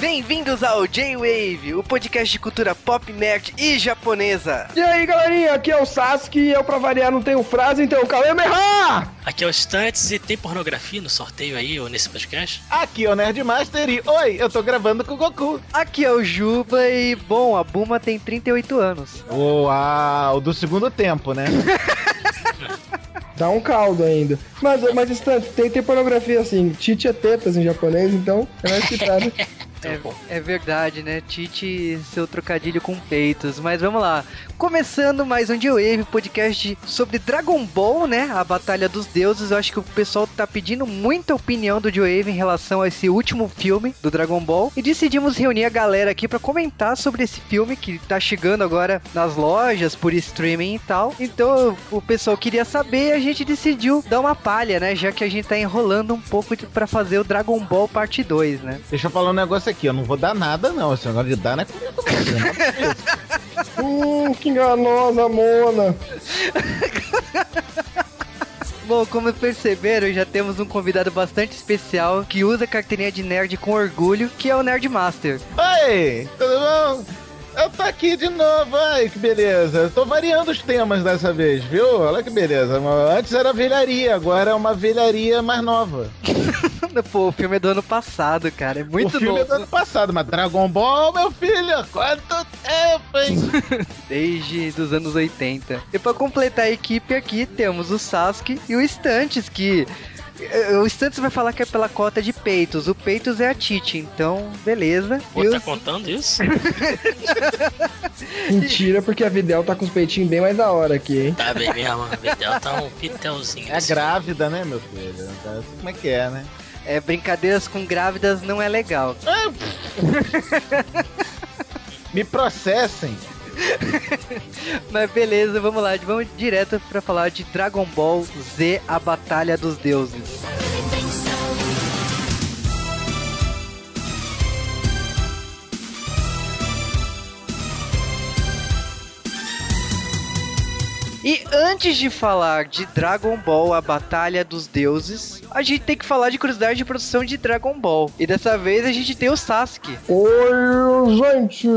Bem-vindos ao J-Wave, o podcast de cultura pop, nerd e japonesa. E aí, galerinha, aqui é o Sasuke e eu, pra variar, não tenho frase, então Kamehameha! Aqui é o Stunts e tem pornografia no sorteio aí ou nesse podcast? Aqui é o Nerdmaster e oi, eu tô gravando com o Goku. Aqui é o Juba e, bom, a Buma tem 38 anos. Uau, do segundo tempo, né? Dá um caldo ainda. Mas, mas tem, tem pornografia assim, Tite é tetas em japonês, então é mais citado. É, é, verdade, né? Tite, seu trocadilho com peitos. Mas vamos lá. Começando mais um G-Wave, podcast sobre Dragon Ball, né? A Batalha dos Deuses. Eu acho que o pessoal tá pedindo muita opinião do G-Wave em relação a esse último filme do Dragon Ball. E decidimos reunir a galera aqui para comentar sobre esse filme que tá chegando agora nas lojas por streaming e tal. Então o pessoal queria saber e a gente decidiu dar uma palha, né? Já que a gente tá enrolando um pouco para fazer o Dragon Ball parte 2, né? Deixa eu falar um negócio aqui, eu não vou dar nada não. Esse negócio de dar não é comigo, hum, que enganosa, Mona. Bom, como perceberam, já temos um convidado bastante especial que usa carteirinha de nerd com orgulho, que é o Nerd Master. Oi, tudo bom? Eu tô aqui de novo, ai que beleza. Tô variando os temas dessa vez, viu? Olha que beleza. Antes era velharia, agora é uma velharia mais nova. Pô, o filme é do ano passado, cara. É muito O filme novo. é do ano passado, mas Dragon Ball, meu filho, quanto tempo, hein? Desde os anos 80. E pra completar a equipe aqui, temos o Sasuke e o Stantes, que o Stantes vai falar que é pela cota de peitos. O peitos é a Titi, então, beleza. Pô, E tá contando isso? Mentira, porque a Videl tá com os peitinhos bem mais da hora aqui, hein? tá bem mesmo, a Videl tá um pitelzinho. É assim. grávida, né, meu filho? Como é que é, né? É, brincadeiras com grávidas não é legal. Me processem. Mas beleza, vamos lá, vamos direto pra falar de Dragon Ball Z, a Batalha dos Deuses. E antes de falar de Dragon Ball, a Batalha dos Deuses, a gente tem que falar de curiosidade de produção de Dragon Ball. E dessa vez a gente tem o Sasuke. Oi, gente!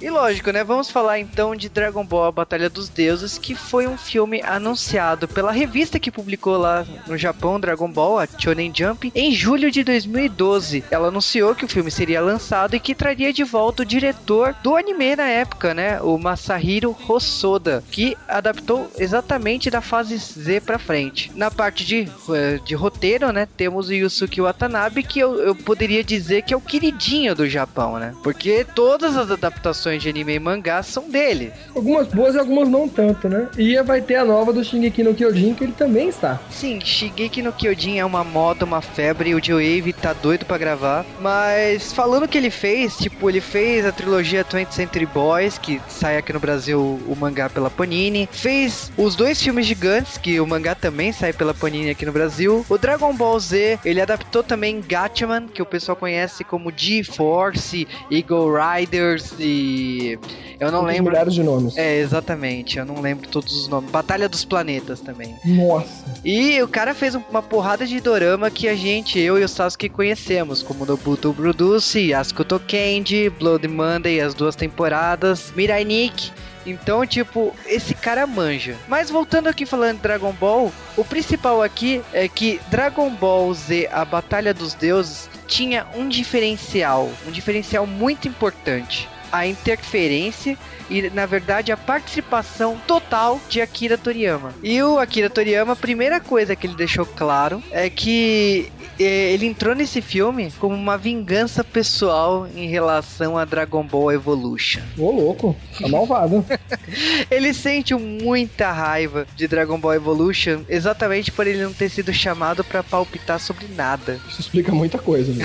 E lógico, né? Vamos falar então de Dragon Ball A Batalha dos Deuses, que foi um filme anunciado pela revista que publicou lá no Japão Dragon Ball, a Shonen Jump, em julho de 2012. Ela anunciou que o filme seria lançado e que traria de volta o diretor do anime na época, né? O Masahiro Hosoda, que adaptou exatamente da fase Z pra frente. Na parte de, eh, de roteiro, né? Temos o Yusuke Watanabe, que eu, eu poderia dizer que é o queridinho do Japão, né? Porque todas as adaptações de anime e mangá são dele. Algumas boas e algumas não tanto, né? E vai ter a nova do Shingeki no Kyojin, que ele também está. Sim, Shigeki no Kyojin é uma moda, uma febre, e o Joe tá doido pra gravar. Mas falando que ele fez, tipo, ele fez a trilogia 20th Century Boys, que sai aqui no Brasil o mangá pela Panini. Fez os dois filmes gigantes, que o mangá também sai pela Panini aqui no Brasil. O Dragon Ball Z, ele adaptou também Gatchaman, que o pessoal conhece como G-Force, Eagle Riders e... Eu não Outros lembro... milhares de nomes. É, exatamente, eu não lembro todos os nomes. Batalha dos Planetas também. Nossa. E o cara fez um- uma porrada de dorama que a gente, eu e o Sasuke conhecemos, como Nobuto Produce, Yasuko Tokendi, Blood Monday, as duas temporadas, Mirai Nikki. Então, tipo, esse cara manja. Mas voltando aqui falando de Dragon Ball, o principal aqui é que Dragon Ball Z, a Batalha dos Deuses, tinha um diferencial, um diferencial muito importante. A interferência e, na verdade, a participação total de Akira Toriyama. E o Akira Toriyama, a primeira coisa que ele deixou claro é que eh, ele entrou nesse filme como uma vingança pessoal em relação a Dragon Ball Evolution. Ô, louco. Tá malvado. Ele sente muita raiva de Dragon Ball Evolution exatamente por ele não ter sido chamado pra palpitar sobre nada. Isso explica muita coisa, né?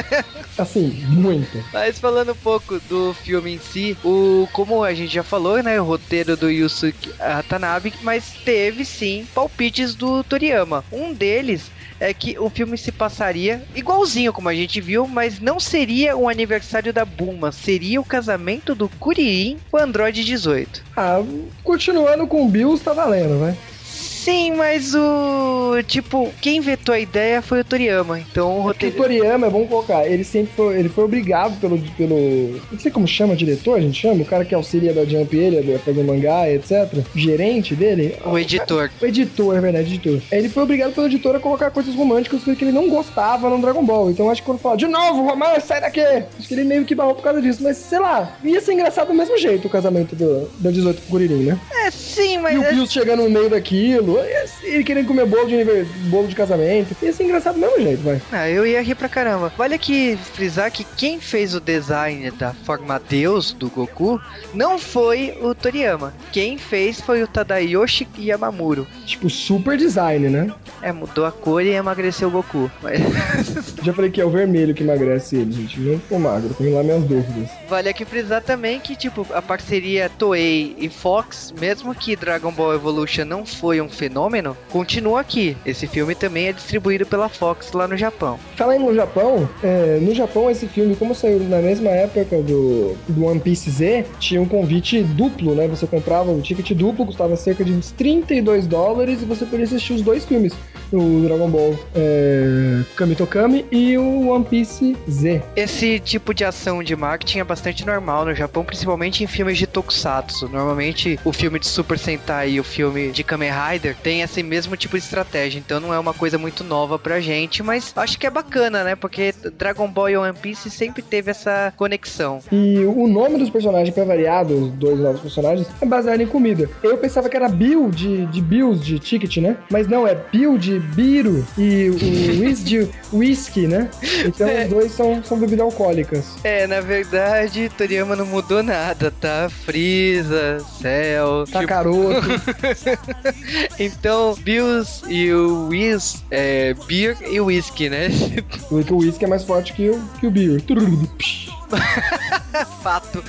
Assim, muita. Mas falando um pouco do filme em si, o como a gente já falou, né, o roteiro do Yusuke Watanabe, mas teve sim palpites do Toriyama. Um deles é que o filme se passaria igualzinho como a gente viu, mas não seria o aniversário da Bulma, seria o casamento do Kuririn com o Android 18. Ah, continuando com o Bills, tá valendo, vai. Sim, mas o. Tipo, quem vetou a ideia foi o Toriyama. Então o É porque o roteiro. Toriyama, é bom colocar, ele sempre foi, ele foi obrigado pelo, pelo. Não sei como chama, diretor, a gente chama, o cara que auxilia da Jump ele a fazer mangá, etc. O gerente dele. O editor. O editor, é verdade, editor. Ele foi obrigado pelo editor a colocar coisas românticas que ele não gostava no Dragon Ball. Então acho que quando fala, de novo, romance, sai daqui! Acho que ele meio que barrou por causa disso. Mas sei lá, ia ser engraçado do mesmo jeito o casamento do, da 18 com o Kuririn, né? É, sim, mas. E o é- Bills chegando no meio daquilo, ia ser- ele querendo comer bolo de, bolo de casamento. Ia ser engraçado do mesmo jeito, vai. Ah, eu ia rir pra caramba. Vale aqui frisar que quem fez o design da forma Deus do Goku não foi o Toriyama. Quem fez foi o Tadayoshi Yamamuro. Tipo, super design, né? É, mudou a cor e emagreceu o Goku. Mas Já falei que é o vermelho que emagrece ele, gente. Não ficou magro, tem lá minhas dúvidas. vale aqui frisar também que, tipo, a parceria Toei e Fox, mesmo que Dragon Ball Evolution não foi um fenômeno, continua aqui. Esse filme também é distribuído pela Fox lá no Japão. Falando no Japão, é, no Japão esse filme, como saiu na mesma época do, do One Piece Z, tinha um convite duplo, né? Você comprava o ticket duplo, custava cerca de uns 32 dólares e você podia assistir os dois filmes. O Dragon Ball é, Kami Tokami e o One Piece Z. Esse tipo de ação de marketing é bastante normal no Japão, principalmente em filmes de tokusatsu. Normalmente o filme de Super Sentai e o filme de Kamen Rider tem esse mesmo tipo de estratégia, então não é uma coisa muito nova pra gente, mas acho que é bacana, né? Porque Dragon Ball e One Piece sempre teve essa conexão. E o nome dos personagens, pra variar, dos dois novos personagens, é baseado em comida. Eu pensava que era Bill de, de Bills, de ticket, né? Mas não, é Bill de Biro e o Whis de Whisky, né? Então É. os dois são, são bebidas alcoólicas. É, na verdade, Toriyama não mudou nada, tá? Freeza, Cell, Tá tipo, caroto. então Bills e o Whis, é, Beer e Whisky, né? O whisky é mais forte que o, que o beer. Fato.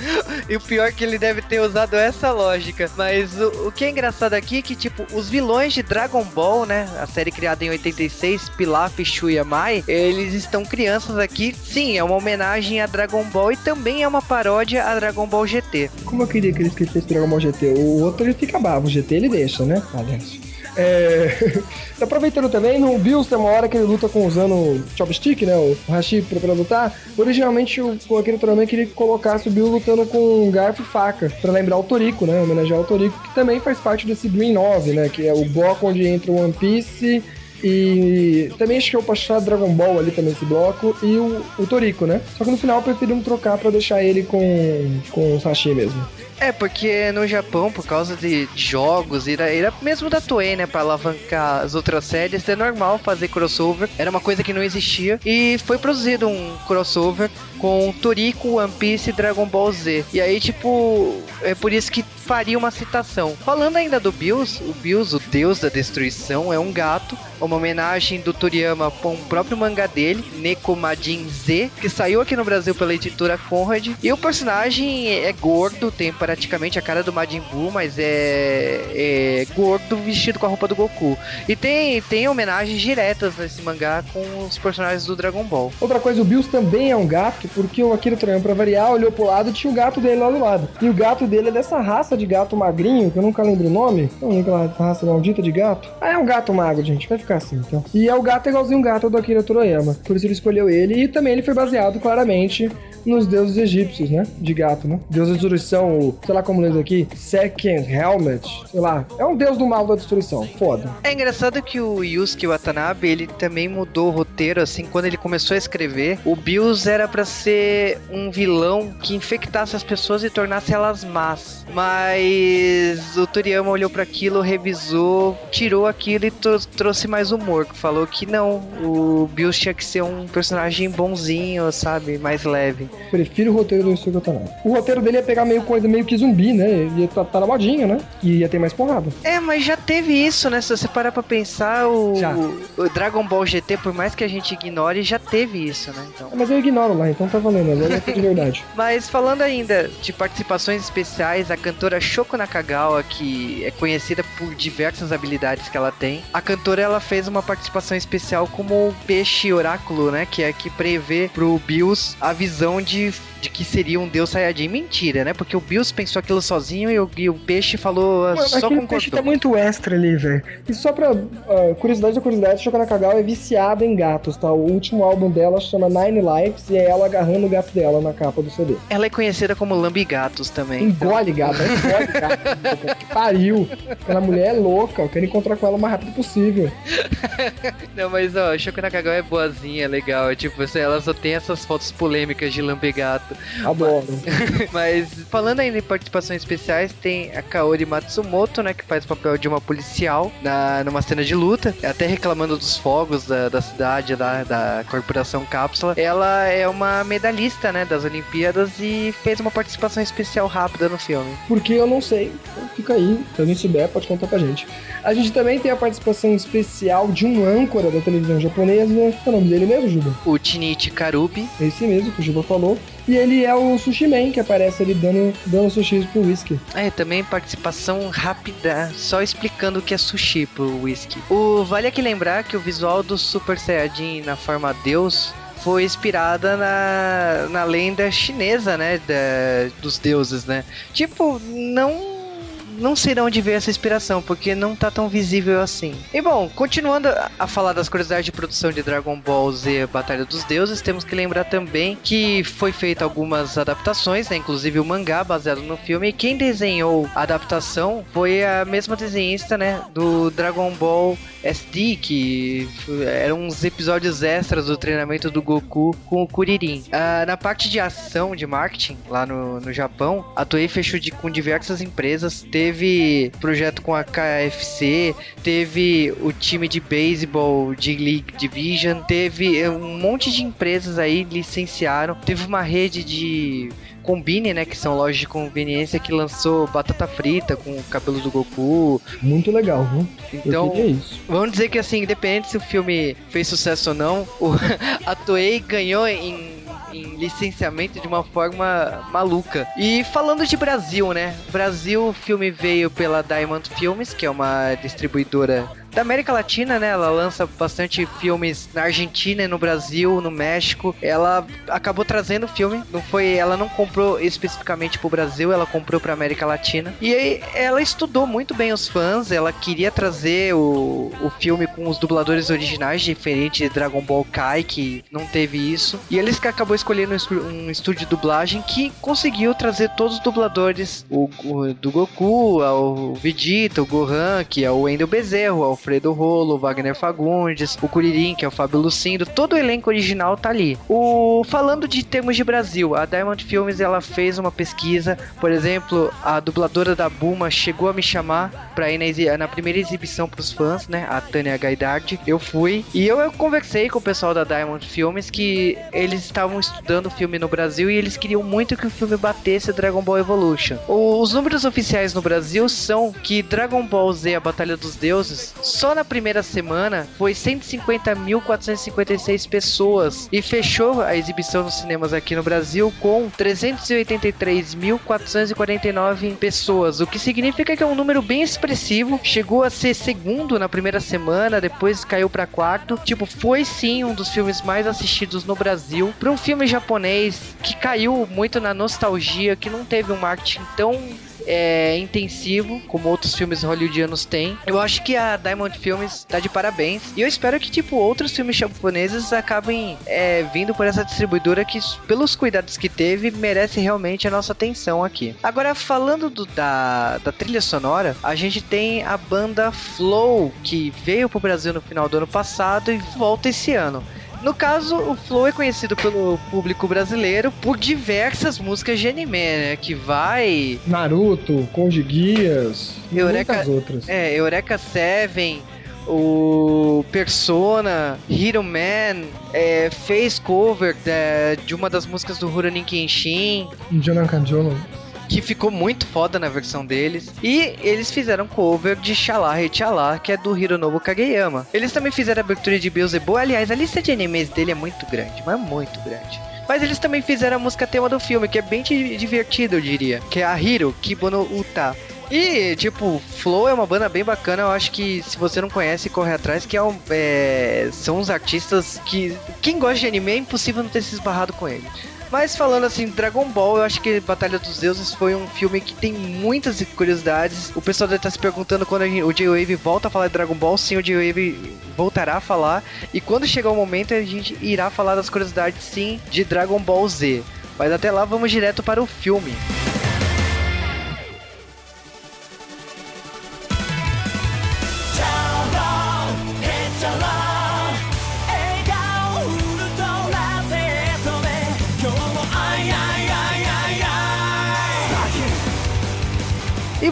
E o pior é que ele deve ter usado essa lógica. Mas o, o que é engraçado aqui é que, tipo, os vilões de Dragon Ball, né? A série criada em 86, Pilaf, Shu e Amai, eles estão crianças aqui. Sim, é uma homenagem a Dragon Ball e também é uma paródia a Dragon Ball GT. Como eu queria que ele esquecesse Dragon Ball GT. O outro ele fica bravo, o GT ele deixa, né? Aliás. É... Aproveitando também, no Bills tem uma hora que ele luta com usando o chopstick, né? O Hashi pra, lutar. Originalmente, o, aquele Ultraman queria que colocasse o Bill lutando com garfo e faca, pra lembrar o Toriko, né? Homenagear o Toriko, que também faz parte desse Green 9, né? Que é o bloco onde entra o One Piece e também acho que eu posso achar Dragon Ball ali também esse bloco e o, o Toriko, né? Só que no final preferimos trocar pra deixar ele com, com o Sashi mesmo. É, porque no Japão, por causa de jogos e da, e da- mesmo da Toei, né, pra alavancar as outras séries, é normal fazer crossover. Era uma coisa que não existia. E foi produzido um crossover com Toriko, One Piece e Dragon Ball Z. E aí, tipo, é por isso que faria uma citação. Falando ainda do Bills, o Bills, o deus da destruição, é um gato. Uma homenagem do Toriyama com o próprio mangá dele, Nekomajin Z, que saiu aqui no Brasil pela editora Conrad. E o personagem é gordo, tem praticamente a cara do Majin Buu, mas é, é gordo vestido com a roupa do Goku. E tem, tem homenagens diretas nesse mangá com os personagens do Dragon Ball. Outra coisa, o Bills também é um gato, porque o Akira Toriyama, pra variar, olhou pro lado e tinha o gato dele lá do lado. E o gato dele é dessa raça de gato magrinho, que eu nunca lembro o nome. Não lembro aquela raça maldita de gato. Ah, é um gato magro, gente. Vai ficar assim, então. E é o gato igualzinho o gato do Akira Toriyama. Por isso ele escolheu ele. E também ele foi baseado, claramente, nos deuses egípcios, né? De gato, né? Deus da destruição, o, sei lá como lê isso aqui, Second Helmet, sei lá. É um deus do mal da destruição. Foda. É engraçado que o Yusuke Watanabe, ele também mudou o roteiro, assim, quando ele começou a escrever, o Bills era pra ser um vilão que infectasse as pessoas e tornasse elas más. Mas o Toriyama olhou pra aquilo, revisou, tirou aquilo e tro- trouxe mais humor. Falou que não, o Bills tinha que ser um personagem bonzinho, sabe, mais leve. Prefiro o roteiro do Yusuke Watanabe. O roteiro dele ia pegar meio coisa meio que zumbi, né? Ia tá, tá na modinha, né? E ia ter mais porrada. É, mas já teve isso, né? Se você parar pra pensar, o, Já. o Dragon Ball GT, por mais que a gente ignore, já teve isso, né? Então. Mas eu ignoro lá, então tá valendo. Agora é de verdade. Mas falando ainda de participações especiais, a cantora Shoko Nakagawa, que é conhecida por diversas habilidades que ela tem, a cantora ela fez uma participação especial como o peixe oráculo, né? Que é que prevê pro Bills a visão de de que seria um deus Saiyajin. Mentira, né? Porque o Bills pensou aquilo sozinho e o, e o peixe falou Mano, só aquele concordou. peixe tá muito extra ali, velho. E só pra ah, curiosidade da curiosidade, Shoka Nakagawa é viciada em gatos, tá? O último álbum dela chama Nine Lives e é ela agarrando o gato dela na capa do CD. Ela é conhecida como Lambigatos também. Engole gato, engole gato. puta que pariu. Aquela mulher é louca, eu quero encontrar com ela o mais rápido possível. Não, mas ó, Shoko Nakagawa é boazinha, é legal. É tipo, ela só tem essas fotos polêmicas de lambegato. Adoro. Mas falando ainda em participações especiais, tem a Kaori Matsumoto, né, que faz o papel de uma policial na, numa cena de luta, até reclamando dos fogos da, da cidade lá, da corporação Cápsula. Ela é uma medalhista, né, das Olimpíadas e fez uma participação especial rápida no filme. Porque eu não sei. Então fica aí. Se alguém souber, pode contar pra gente. A gente também tem a participação especial de um âncora da televisão japonesa. Qual é o nome dele mesmo, Juba? O Tinichi Karubi, É esse mesmo que o Juba falou. E ele é o Sushi Man, que aparece ali dando, dando sushi pro whisky. É, também participação rápida, só explicando o que é sushi pro whisky. O vale aqui lembrar que o visual do Super Saiyajin na forma Deus foi inspirada na, na lenda chinesa, né, da- dos deuses, né? Tipo, não não sei de onde veio essa inspiração, porque não tá tão visível assim. E bom, continuando a- falar das curiosidades de produção de Dragon Ball Z Batalha dos Deuses, temos que lembrar também que foi feita algumas adaptações, né, inclusive o mangá baseado no filme, e quem desenhou a adaptação foi a mesma desenhista, né, do Dragon Ball SD, que eram uns episódios extras do treinamento do Goku com o Kuririn. Ah, na parte de ação, de marketing, lá no, no Japão, a Toei fechou de, com diversas empresas, teve projeto com a KFC, teve o time de beisebol de League Division, teve eh, um monte de empresas aí licenciaram, teve uma rede de Combine, né, que são lojas de conveniência que lançou batata frita com o cabelo do Goku. Muito legal, viu? Então. Vamos dizer que assim, independente se o filme fez sucesso ou não, o, a Toei ganhou em, em licenciamento de uma forma maluca. E falando de Brasil, né? Brasil, o filme veio pela Diamond Films, que é uma distribuidora da América Latina, né? Ela lança bastante filmes na Argentina no Brasil, no México. Ela acabou trazendo o filme, não foi, ela não comprou especificamente pro Brasil, ela comprou pra América Latina. E aí ela estudou muito bem os fãs, ela queria trazer o, o filme com os dubladores originais, diferente de Dragon Ball Kai, que não teve isso. E eles que acabou escolhendo um estú- estúdio de dublagem que conseguiu trazer todos os dubladores, o, o- do Goku, ao Vegeta, o Gohan, que é o Wendel Bezerro, o Alfredo Rolo, Wagner Fagundes, o Kuririn, que é o Fábio Lucindo, todo o elenco original tá ali. O falando de termos de Brasil, a Diamond Films ela fez uma pesquisa, por exemplo, a dubladora da Buma chegou a me chamar pra ir na, na primeira exibição pros fãs, né? A Tânia Gaidard. Eu fui e eu, eu conversei com o pessoal da Diamond Films que eles estavam estudando o filme no Brasil e eles queriam muito que o filme batesse Dragon Ball Evolution. Os números oficiais no Brasil são que Dragon Ball Z, a Batalha dos Deuses, só na primeira semana foi 150.456 pessoas e fechou a exibição nos cinemas aqui no Brasil com 383.449 pessoas, o que significa que é um número bem expressivo. Chegou a ser segundo na primeira semana, depois caiu para quarto. Tipo, foi sim um dos filmes mais assistidos no Brasil. Para um filme japonês que caiu muito na nostalgia, que não teve um marketing tão é, intensivo, como outros filmes hollywoodianos têm. Eu acho que a Diamond Films tá de parabéns. E eu espero que, tipo, outros filmes japoneses acabem é, vindo por essa distribuidora que, pelos cuidados que teve, merece realmente a nossa atenção aqui. Agora, falando do- da, da trilha sonora, a gente tem a banda Flow, que veio pro Brasil no final do ano passado e volta esse ano. No caso, o Flow é conhecido pelo público brasileiro por diversas músicas de anime, né? Que vai Naruto, Conde Guias Eureka- muitas outras. É, Eureka Seven, o Persona, Hero Man, é, fez cover da- de uma das músicas do Rurouni Kenshin, Jonan Kanjono. Que ficou muito foda na versão deles. E eles fizeram cover de Xalá e Xalá, que é do Hironobu Kageyama. Eles também fizeram a abertura de Beelzebub. Aliás, a lista de animes dele é muito grande, mas muito grande. Mas eles também fizeram a música tema do filme, que é bem di- divertida, eu diria. Que é a Hiro Kibono Uta. E, tipo, Flow é uma banda bem bacana. Eu acho que se você não conhece, corre atrás. Que é um, é, são uns artistas que. Quem gosta de anime é impossível não ter se esbarrado com ele. Mas falando assim, Dragon Ball, eu acho que Batalha dos Deuses foi um filme que tem muitas curiosidades. O pessoal deve estar se perguntando quando gente, o J-Wave volta a falar de Dragon Ball. Sim, o J-Wave voltará a falar. E quando chegar o momento, a gente irá falar das curiosidades, sim, de Dragon Ball Z. Mas até lá, vamos direto para o filme.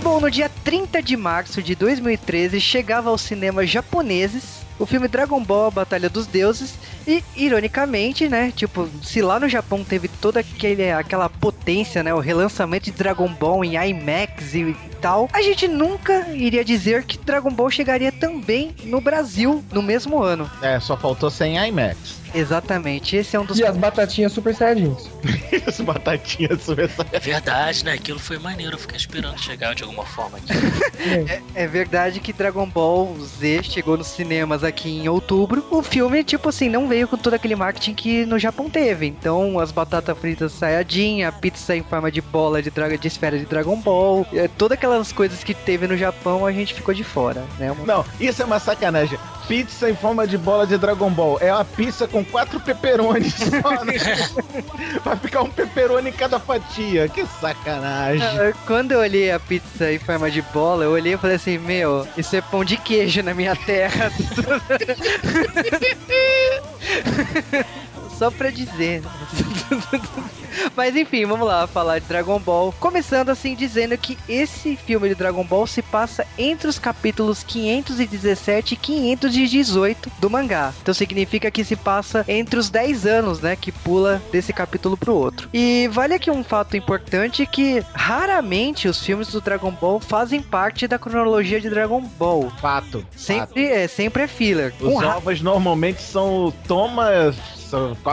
Bom, no dia 30 de março de 2013 chegava aos cinemas japoneses o filme Dragon Ball A Batalha dos Deuses e ironicamente, né, tipo, se lá no Japão teve toda aquele, aquela potência, né, o relançamento de Dragon Ball em IMAX e tal, a gente nunca iria dizer que Dragon Ball chegaria também no Brasil no mesmo ano. É, só faltou sem IMAX. Exatamente, esse é um dos. E as batatinhas super saiyajins. as batatinhas super saiyajins. É verdade, né? Aquilo foi maneiro, eu fiquei esperando chegar de alguma forma aqui. é, é, verdade que Dragon Ball Z chegou nos cinemas aqui em outubro. O filme, tipo assim, não veio com todo aquele marketing que no Japão teve. Então, as batatas fritas Saiyajin, a pizza em forma de bola de, de esfera de Dragon Ball, é, todas aquelas coisas que teve no Japão, a gente ficou de fora, né? Não, isso é uma sacanagem pizza em forma de bola de Dragon Ball. É uma pizza com quatro peperones só, né? Vai ficar um peperone em cada fatia. Que sacanagem. Ah, quando eu olhei a pizza em forma de bola, eu olhei e falei assim: Meu, isso é pão de queijo na minha terra. Só pra dizer. Mas enfim, vamos lá falar de Dragon Ball. Começando assim dizendo que esse filme de Dragon Ball se passa entre os capítulos 517 e 518 do mangá. Então significa que se passa entre os 10 anos, né, que pula desse capítulo pro outro. E vale aqui um fato importante que raramente os filmes do Dragon Ball fazem parte da cronologia de Dragon Ball. Fato. Sempre fato. é, sempre é filler. Os um ovos normalmente são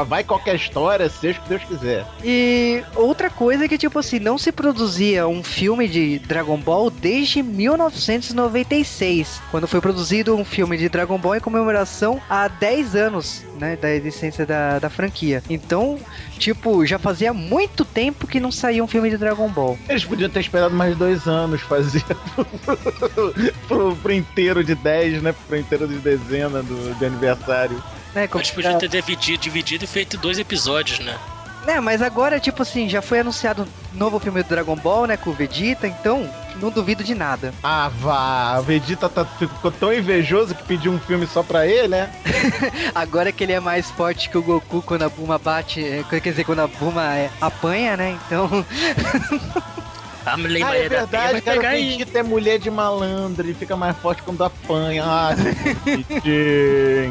Vai qualquer história, seja o que Deus quiser. E outra coisa é que, tipo assim, não se produzia um filme de Dragon Ball desde 1996, quando foi produzido um filme de Dragon Ball em comemoração a 10 anos, né, da existência da, da franquia. Então, tipo, já fazia muito tempo que não saía um filme de Dragon Ball. Eles podiam ter esperado mais dois anos fazer pro, pro, inteiro de 10, né, pro inteiro de dezena do, de aniversário. Né, como... Mas podia ter dividido, dividido e feito dois episódios, né? É, mas agora, tipo assim, já foi anunciado um novo filme do Dragon Ball, né, com o Vegeta, então não duvido de nada. Ah, vá, o Vegeta tá, ficou tão invejoso que pediu um filme só pra ele, né? agora que ele é mais forte que o Goku quando a Buma bate, é, quer dizer, quando a Buma é, apanha, né, então... A mulher ah, é verdade, cara, o Vegeta é mulher de malandro, ele fica mais forte quando apanha. Ah, que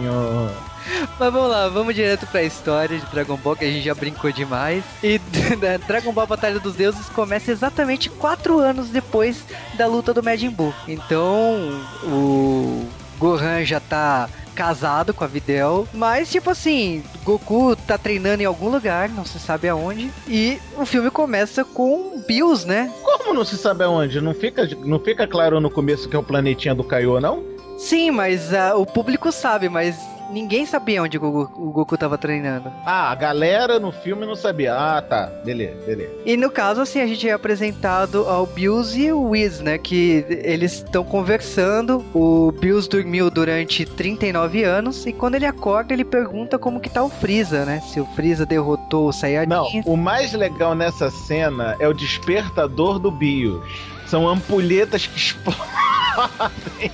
Mas vamos lá, vamos direto pra história de Dragon Ball, que a gente já brincou demais. E né, Dragon Ball Batalha dos Deuses começa exatamente 4 anos depois da luta do Majin Buu. Então, o Gohan já tá casado com a Videl, mas tipo assim, Goku tá treinando em algum lugar, não se sabe aonde, e o filme começa com Bills, né? Como não se sabe aonde? Não fica, não fica claro no começo que é o planetinha do Kaiô, não? Sim, mas uh, o público sabe, mas ninguém sabia onde o Goku, o Goku tava treinando. Ah, a galera no filme não sabia. Ah, tá. Beleza, beleza. E no caso, assim, a gente é apresentado ao Bills e o Whis, né? Que eles estão conversando. O Bills dormiu durante 39 anos e quando ele acorda, ele pergunta como que tá o Freeza, né? Se o Freeza derrotou o Saiyajin. Não, o mais legal nessa cena é o despertador do Bills. São ampulhetas que explodem.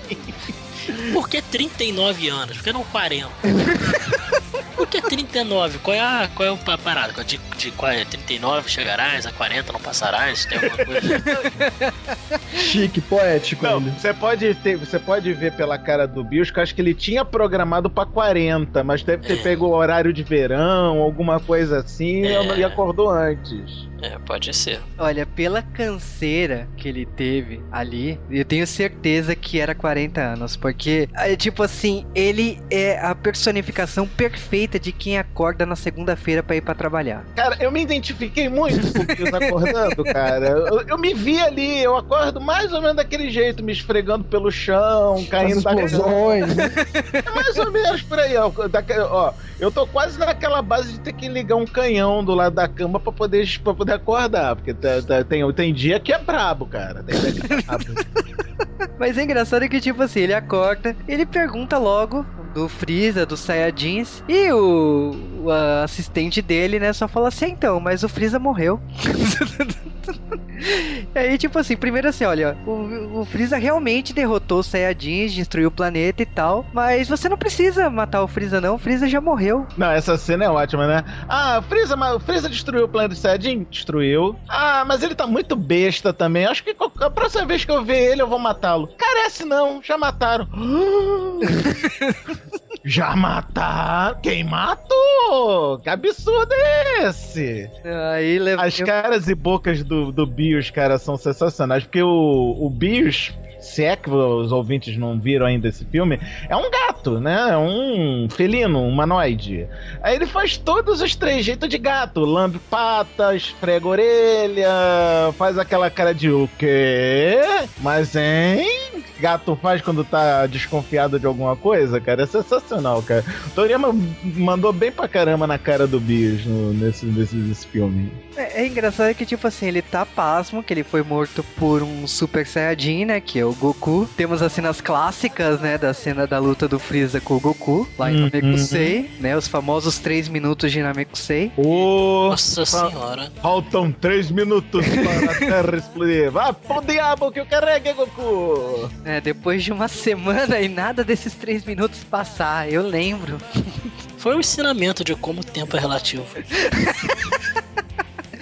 Por que 39 anos? Por que não 40? Que 39? Qual é a, qual é a parada? De, de, qual é? 39 chegarás, a 40 não passarás? Tem alguma coisa? Chique, poético. Não, você pode, ter, você pode ver pela cara do Bios que eu acho que ele tinha programado pra 40, mas deve ter é. pego o horário de verão, alguma coisa assim, é. e acordou antes. É, pode ser. Olha, pela canseira que ele teve ali, eu tenho certeza que era 40 anos, porque, é, tipo assim, ele é a personificação perfeita de quem acorda na segunda-feira para ir para trabalhar. Cara, eu me identifiquei muito com o Pius acordando, cara. Eu, eu, me vi ali, eu acordo mais ou menos daquele jeito, me esfregando pelo chão, caindo da explosões, né? É mais ou menos por aí, ó. Da, ó. Eu tô quase naquela base de ter que ligar um canhão do lado da cama pra poder, pra poder acordar. Porque tá, tá, tem, tem dia que é brabo, cara. Tem dia que é brabo. Mas é engraçado que, tipo assim, ele acorda, ele pergunta logo do Freeza, dos Saiyajins, e o, assistente dele, né, só fala assim, então, mas o Freeza morreu. e aí, tipo assim, primeiro assim, olha, o, o Freeza realmente derrotou os Saiyajins, destruiu o planeta e tal, mas você não precisa matar o Freeza não, o Freeza já morreu. Não, essa cena é ótima, né? Ah, Freeza, o Freeza destruiu o planeta do Saiyajin? Destruiu. Ah, mas ele tá muito besta também, acho que a próxima vez que eu ver ele eu vou matá-lo. Carece não, já mataram. Já mataram? Quem matou? Que absurdo é esse? Aí leva... As caras e bocas do, do Bios, cara, são sensacionais, porque o, o Bios se é que os ouvintes não viram ainda esse filme, é um gato, né? É um felino, um humanoide. Aí ele faz todos os três jeitos de gato: lambe patas, esfrega orelha, faz aquela cara de o quê? Mas hein? Gato faz quando tá desconfiado de alguma coisa, cara. É sensacional, cara. Toriyama mandou bem pra caramba na cara do Bios nesse, nesse, nesse filme. É, é engraçado que, tipo assim, ele tá pasmo, que ele foi morto por um Super Saiyajin, né? Que é o Goku. Temos as cenas clássicas, né? Da cena da luta do Freeza com o Goku, lá em uhum. Namekusei, né? Os famosos 3 minutos de Namekusei. Oh, Nossa senhora. Faltam 3 minutos para a Terra explodir. Vá pro diabo que eu carregue, Goku! É, depois de uma semana e nada desses 3 minutos passar, eu lembro. Foi um ensinamento de como o tempo é relativo.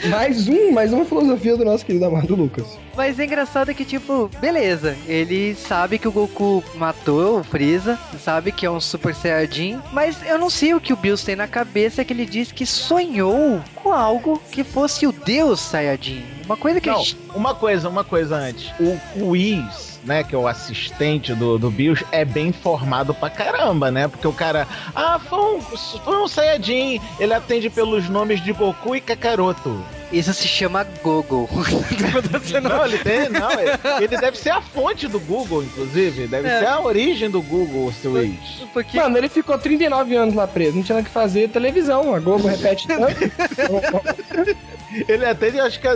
Mais um, mais uma filosofia do nosso querido amado Lucas. Mas é engraçado que, tipo, beleza, ele sabe que o Goku matou o Freeza, sabe que é um Super Saiyajin, mas eu não sei o que o Bills tem na cabeça que ele diz que sonhou com algo que fosse o Deus Saiyajin. Uma coisa que não, gente... uma coisa, uma coisa antes. O Whis né, que é o assistente do, do Bills, é bem formado pra caramba, né? Porque o cara, ah, foi um, foi um Saiyajin, ele atende pelos nomes de Goku e Kakaroto. Isso se chama Google. não, ele tem, não. Ele deve ser a fonte do Google, inclusive. Deve é. ser a origem do Google, seu ex. Porque... Mano, ele ficou 39 anos lá preso. Não tinha nada que fazer televisão. A Globo repete tanto. ele até, acho que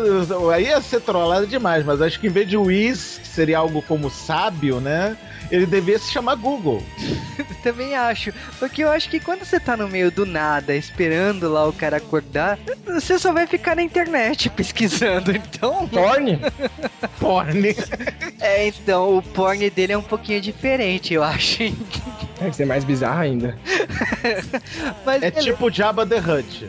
aí ia ser trollado demais, mas acho que em vez de Wiz, que seria algo como sábio, né? Ele devia se chamar Google. Também acho. Porque eu acho que quando você tá no meio do nada, esperando lá o cara acordar, você só vai ficar na internet pesquisando. Então. Porn? porn. É, então, o porn dele é um pouquinho diferente, eu acho. Deve ser mais bizarro ainda. Mas é ele... tipo Jabba the Hutt.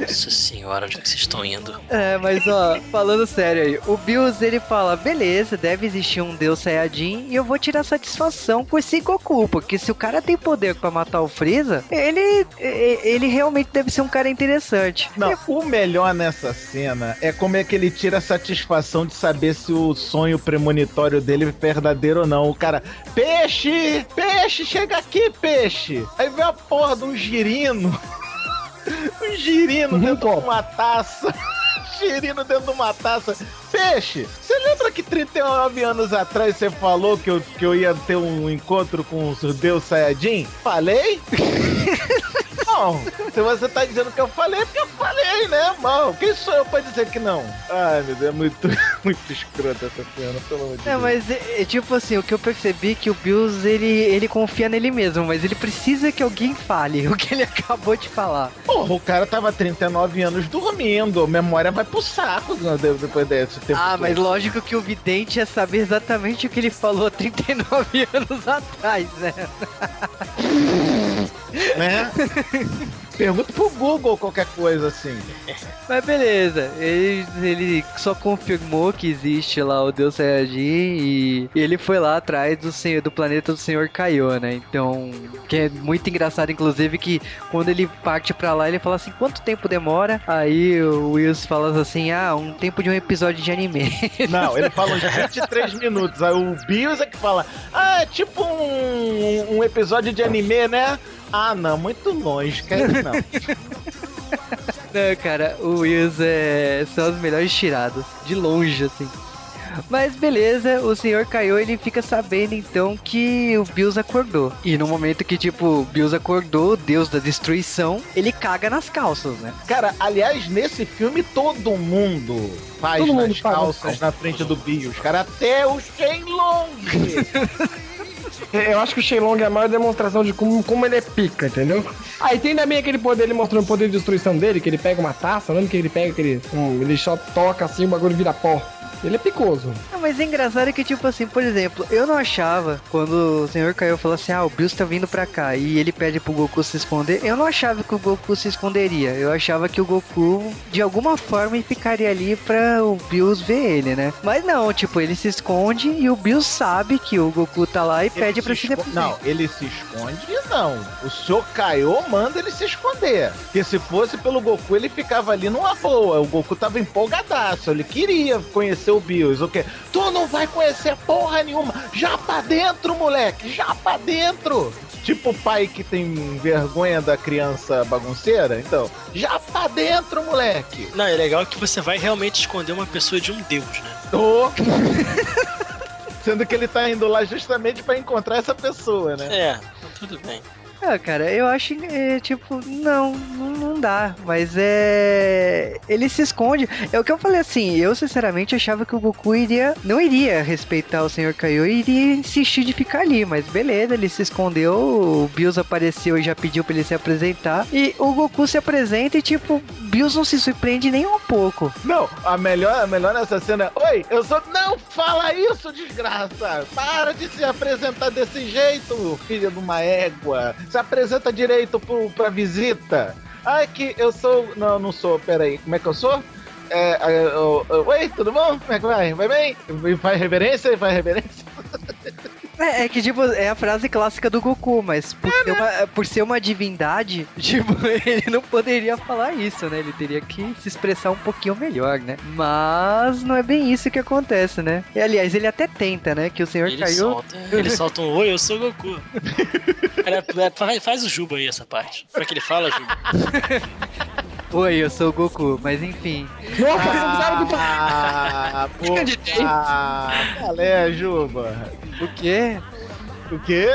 Nossa senhora, onde que vocês estão indo? É, mas ó, falando sério aí, o Bills ele fala: beleza, deve existir um Deus Saiyajin e eu vou tirar satisfação com esse Goku, porque se o cara tem poder para matar o Freeza, ele, ele realmente deve ser um cara interessante. Não, o melhor nessa cena é como é que ele tira a satisfação de saber se o sonho premonitório dele é verdadeiro ou não. O cara, peixe! Peixe, chega aqui, peixe! Aí vem a porra de um girino. Um girino dentro de uma taça. girino dentro de uma taça. Peixe, você lembra que 39 anos atrás você falou que eu, que eu ia ter um encontro com o Deus Sayajin? Falei? Não, se você tá dizendo que eu falei, é porque eu falei, né, mal? Quem sou eu pra dizer que não? Ai, meu Deus, é muito, muito escroto essa cena, pelo amor de é, Deus. mas é, é, tipo assim, o que eu percebi é que o Bills, ele, ele confia nele mesmo, mas ele precisa que alguém fale o que ele acabou de falar. Porra, o cara tava 39 anos dormindo, a memória vai pro saco depois desse tempo. Ah, todo. mas lógico que o vidente ia saber exatamente o que ele falou há 39 anos atrás, né? Né? Pergunta pro Google qualquer coisa assim. Mas beleza, ele, ele só confirmou que existe lá o Deus Saiyajin e, ele foi lá atrás do, senhor, do planeta do Senhor Kaiô, né? Então, que é muito engraçado, inclusive, que quando ele parte pra lá, ele fala assim, quanto tempo demora? Aí o Wills fala assim, ah, um tempo de um episódio de anime. Não, ele fala uns 23 minutos. Aí o Bills é que fala, ah, é tipo um, um episódio de anime, né? Ah, não, muito longe, quero não. Não, cara, o Wills é... são as melhores tiradas. De longe, assim. Mas beleza, o senhor caiu, ele fica sabendo então que o Bills acordou. E no momento que, tipo, o Bills acordou, o deus da destruição, ele caga nas calças, né? Cara, aliás, nesse filme todo mundo faz Todo mundo calças. na frente do Bills, cara. Até o Shenlong. Eu acho que o Shenlong é a maior demonstração de como, como ele é pica, entendeu? Aí tem também aquele poder, ele mostrando o poder de destruição dele, que ele pega uma taça, lembra que ele pega aquele. um, ele só toca assim, o bagulho vira pó. Ele é picoso. Não, mas é engraçado que, tipo assim, por exemplo, eu não achava, quando o senhor caiu falou assim, ah, o Bills tá vindo pra cá, e ele pede pro Goku se esconder, eu não achava que o Goku se esconderia, eu achava que o Goku, de alguma forma, ficaria ali pra o Bills ver ele, né? Mas não, tipo, ele se esconde e o Bills sabe que o Goku tá lá e pede pra se defender. Não, ele se esconde, não. O senhor Kaiô manda ele se esconder. Porque se fosse pelo Goku, ele ficava ali numa boa. O Goku tava empolgadaço. Ele queria conhecer o Bills. O quê? Tu não vai conhecer porra nenhuma. Já pra dentro, moleque. Já pra dentro. Tipo o pai que tem vergonha da criança bagunceira. Então, já pra dentro, moleque. Não, é legal que você vai realmente esconder uma pessoa de um deus, né? Ô. Sendo que ele tá indo lá justamente pra encontrar essa pessoa, né? É, tudo bem. Ah, cara, eu acho, é, tipo, não, não, dá. Mas é. Ele se esconde. É o que eu falei assim, eu sinceramente achava que o Goku iria. Não iria respeitar o Senhor Kaiô e iria insistir de ficar ali. Mas beleza, ele se escondeu, o Bills apareceu e já pediu pra ele se apresentar. E o Goku se apresenta e, tipo, Bills não se surpreende nem um pouco. Não, a melhor, a melhor nessa cena Oi, eu sou. Não fala isso, desgraça! Para de se apresentar desse jeito, filho de uma égua! Se apresenta direito pro, pra visita! Ai, que eu sou. Não, não sou, peraí. Como é que eu sou? É, é, eu- eu- Oi, tudo bom? Como é que vai? Vai bem? Faz reverência? Faz reverência? É, é que, tipo, é a frase clássica do Goku, mas por, ser, uma, por ser uma divindade, tipo, ele não poderia falar isso, né? Ele teria que se expressar um pouquinho melhor, né? Mas não é bem isso que acontece, né? E, aliás, ele até tenta, né? Que o senhor Ele caiu. solta, ele solta um oi, eu sou o Goku. Cara, é, faz, faz o Juba aí essa parte. Como é que ele fala, Juba? Oi, eu sou o Goku, mas enfim. Nossa, você não sabe o que Ah, pô. Ah, qual é, Juba? O quê? O quê?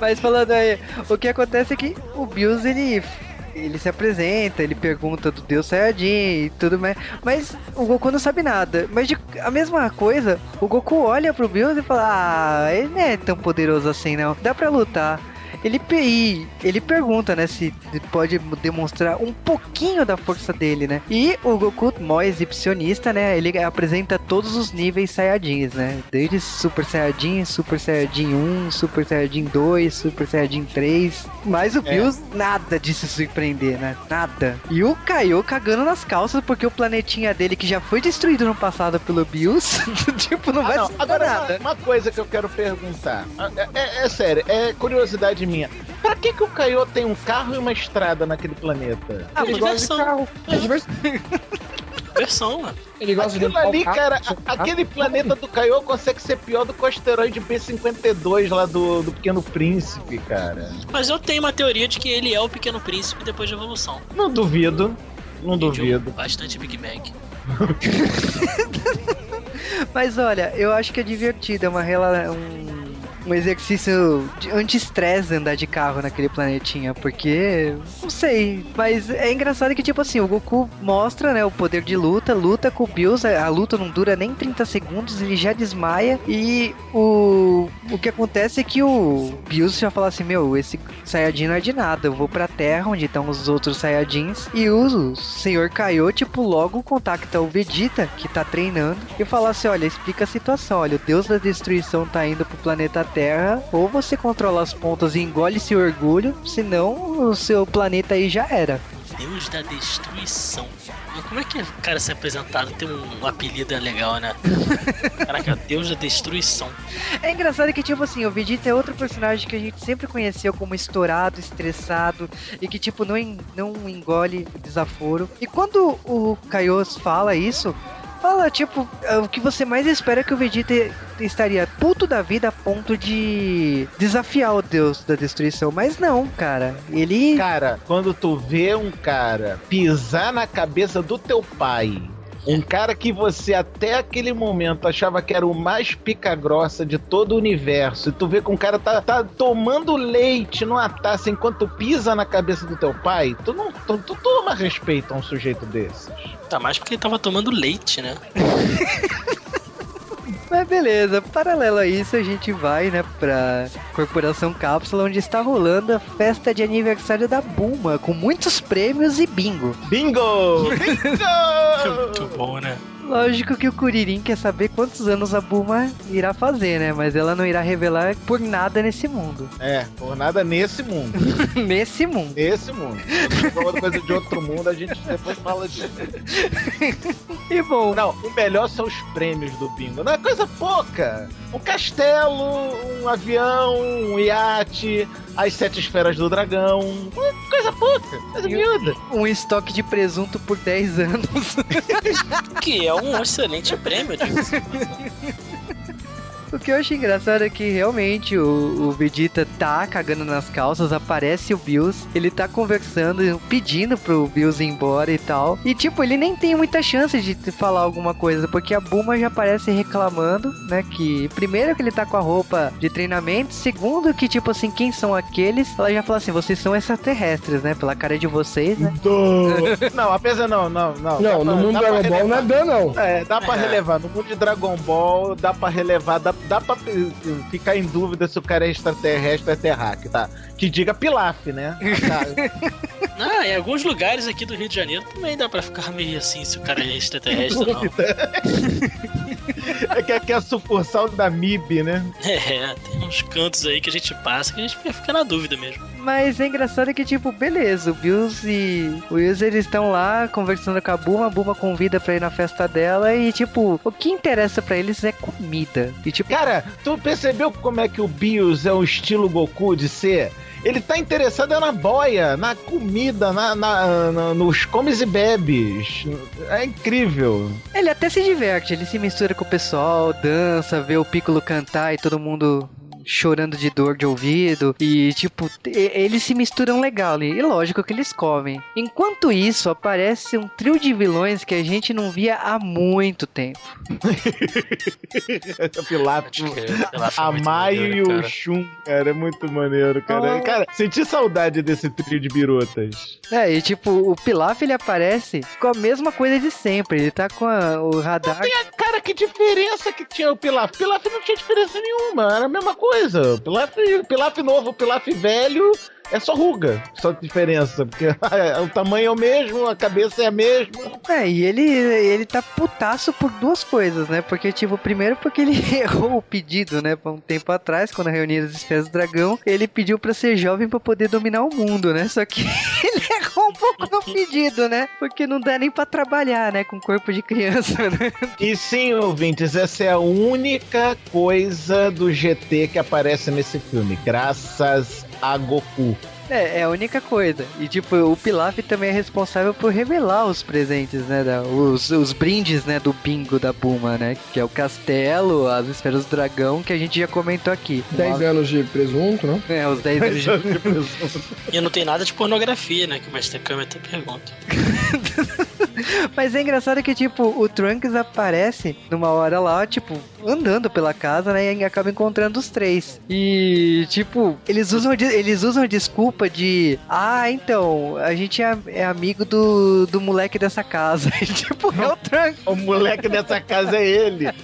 Mas falando aí, o que acontece é que o Bills ele ele se apresenta, ele pergunta do Deus Saiyajin e tudo mais, mas o Goku não sabe nada. Mas de- a mesma coisa, o Goku olha pro Bills e fala: "Ah, ele não é tão poderoso assim não. Dá pra lutar". Ele e ele pergunta, né, se pode demonstrar um pouquinho da força dele, né? E o Goku, mó exibicionista, né? Ele apresenta todos os níveis Saiyajins, né? Desde Super Saiyajin, Super Saiyajin 1, Super Saiyajin 2, Super Saiyajin 3. Mas o Bills, nada de se surpreender, né? Nada. E o Kaiô cagando nas calças porque o planetinha dele, que já foi destruído no passado pelo Bills, tipo, não vai Ah, não. ser Agora, nada. uma, uma coisa que eu quero perguntar. É, é- é sério, é curiosidade minha. Pra que, que o Kaiô tem um carro e uma estrada naquele planeta? Ah, ele mas gosta de versão. carro. É diversão. Versão, mano. Ele gosta de Aquilo ali, limpar o cara, carro. aquele planeta do Kaiô consegue ser pior do que o asteroide B-52 lá do, do Pequeno Príncipe, cara. Mas eu tenho uma teoria de que ele é o Pequeno Príncipe depois da evolução. Não duvido. Não duvido. Bastante Big Mac. Mas olha, eu acho que é divertido, é uma rela... um, um exercício de anti-estresse andar de carro naquele planetinha, porque não sei, mas é engraçado que tipo assim, o Goku mostra, né, o poder de luta, luta com o Bills, a a luta não dura nem 30 segundos, ele já desmaia e o o que acontece é que o Bills já fala assim, meu, esse Saiyajin não é de nada, eu vou pra Terra onde estão os outros Saiyajins e o Senhor Kaiô, tipo, logo contacta o Vegeta, que tá treinando, e fala assim, olha, explica a situação, olha, o Deus da Destruição tá indo pro planeta Terra, ou você controla as pontas e engole seu orgulho, senão o seu planeta aí já era. Deus da Destruição. Mas como é que o cara ser apresentado tem um apelido legal, né? Caraca, Deus da Destruição. É engraçado que, tipo assim, o Vegeta é outro personagem que a gente sempre conheceu como estourado, estressado e que, tipo, não, não engole desaforo. E quando o Kaios fala isso, Fala, tipo, o que você mais espera é que o Vegeta estaria puto da vida a ponto de desafiar o deus da destruição. Mas não, cara. Ele. Cara, quando tu vê um cara pisar na cabeça do teu pai um cara que você até aquele momento achava que era o mais pica-grossa de todo o universo. E tu vê que um cara tá, tá tomando leite numa taça enquanto pisa na cabeça do teu pai. Tu não tu, tu toma respeito a um sujeito desses. Tá mais porque ele tava tomando leite, né? Mas beleza, paralelo a isso, a gente vai, né, pra Corporação Cápsula, onde está rolando a festa de aniversário da Buma, com muitos prêmios e bingo. Bingo! Bingo! Muito bom, né? Lógico que o Kuririn quer saber quantos anos a Buma irá fazer, né? Mas ela não irá revelar por nada nesse mundo. É, por nada nesse mundo. nesse mundo. Nesse mundo. Se outra coisa de outro mundo, a gente depois fala disso. e bom. Não, o melhor são os prêmios do bingo. Não é coisa pouca. Um castelo, um avião, um iate, as sete esferas do dragão. Coisa pouca, coisa miúda. Um estoque de presunto por 10 anos. que é um excelente prêmio, O que eu acho engraçado é que realmente o, o, Vegeta tá cagando nas calças, aparece o Bills, ele tá conversando, pedindo pro Bills ir embora e tal. E tipo, ele nem tem muita chance de falar alguma coisa, porque a Buma já aparece reclamando, né? Que primeiro que ele tá com a roupa de treinamento, segundo que, tipo assim, quem são aqueles? Ela já fala assim, vocês são extraterrestres, né? Pela cara de vocês, né? não, apesar não, não, não. Não, no pra, mundo Dragon Ball não é Dan, não. É, dá pra é. relevar. No mundo de Dragon Ball, dá pra relevar, dá, dá pra ficar em dúvida se o cara é extraterrestre ou é terráqueo, tá? Que diga Pilaf, né? ah, em alguns lugares aqui do Rio de Janeiro também dá pra ficar meio assim se o cara é extraterrestre ou não. é que aqui é a sucursal da MIB, né? É, tem uns cantos aí que a gente passa que a gente fica na dúvida mesmo. Mas é engraçado que, tipo, beleza, o Bills e o Wills, eles estão lá conversando com a Buma, a Buma convida pra ir na festa dela e, tipo, o que interessa pra eles é comida. E, tipo... Cara, tu percebeu como é que o Bills é o estilo Goku de ser? Ele tá interessado é na boia, na comida, na, na, na, nos comes e bebes. É incrível. Ele até se diverte, ele se mistura com o pessoal, dança, vê o Piccolo cantar e todo mundo chorando de dor de ouvido. E, tipo, eles se misturam legal ali. E lógico que eles comem. Enquanto isso, aparece um trio de vilões que a gente não via há muito tempo. Pilaf, a Maio e o Shun, cara, é muito maneiro, cara. Oh. Cara, senti saudade desse trio de birotas. É, e tipo, o Pilaf ele aparece com a mesma coisa de sempre. Ele tá com a, o radar. Tem a, cara, que diferença que tinha o Pilaf. Pilaf não tinha diferença nenhuma, era a mesma coisa coisa. Pilaf, pilaf novo, pilaf velho é só ruga, só diferença, porque o tamanho é o mesmo, a cabeça é a mesma. É, e ele, ele tá putaço por duas coisas, né? Porque, tipo, primeiro porque ele errou o pedido, né? Um tempo atrás, quando reuniram as esferas do dragão, ele pediu para ser jovem para poder dominar o mundo, né? Só que ele errou um pouco no pedido, né? Porque não dá nem para trabalhar, né? Com corpo de criança, né? E sim, ouvintes, essa é a única coisa do GT que aparece nesse filme, graças a Goku. É, é a única coisa. E tipo, o Pilaf também é responsável por revelar os presentes, né? Da, os, os brindes, né, do bingo da Buma, né? Que é o castelo, as esferas do dragão, que a gente já comentou aqui. 10 Uma... anos de presunto, né? É, os 10 anos de, de presunto. E não tem nada de pornografia, né? Que o Mestre Kami até pergunta. Mas é engraçado que, tipo, o Trunks aparece numa hora lá, tipo, andando pela casa, né? E acaba encontrando os três. E, tipo, eles usam, eles usam desculpa de. Ah, então, a gente é, é amigo do, do moleque dessa casa. E, tipo, é o Trunks. o moleque dessa casa é ele. ah,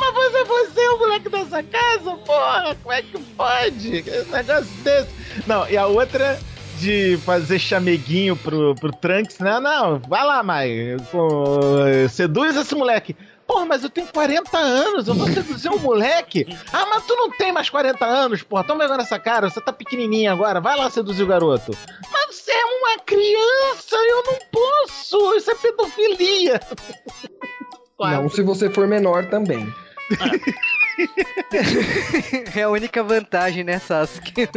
mas você, é você é o moleque dessa casa, porra? Como é que pode? Esse negócio desse. Não, e a outra de fazer chameguinho pro, pro Trunks. Não, né? não, vai lá, Mai. Seduz esse moleque. Porra, mas eu tenho 40 anos, eu vou seduzir um moleque. Ah, mas tu não tem mais 40 anos, porra. Toma agora essa cara, você tá pequenininha agora. Vai lá seduzir o garoto. Mas você é uma criança, eu não posso. Isso é pedofilia. Não, se você for menor também. é a única vantagem, né, Sasuke?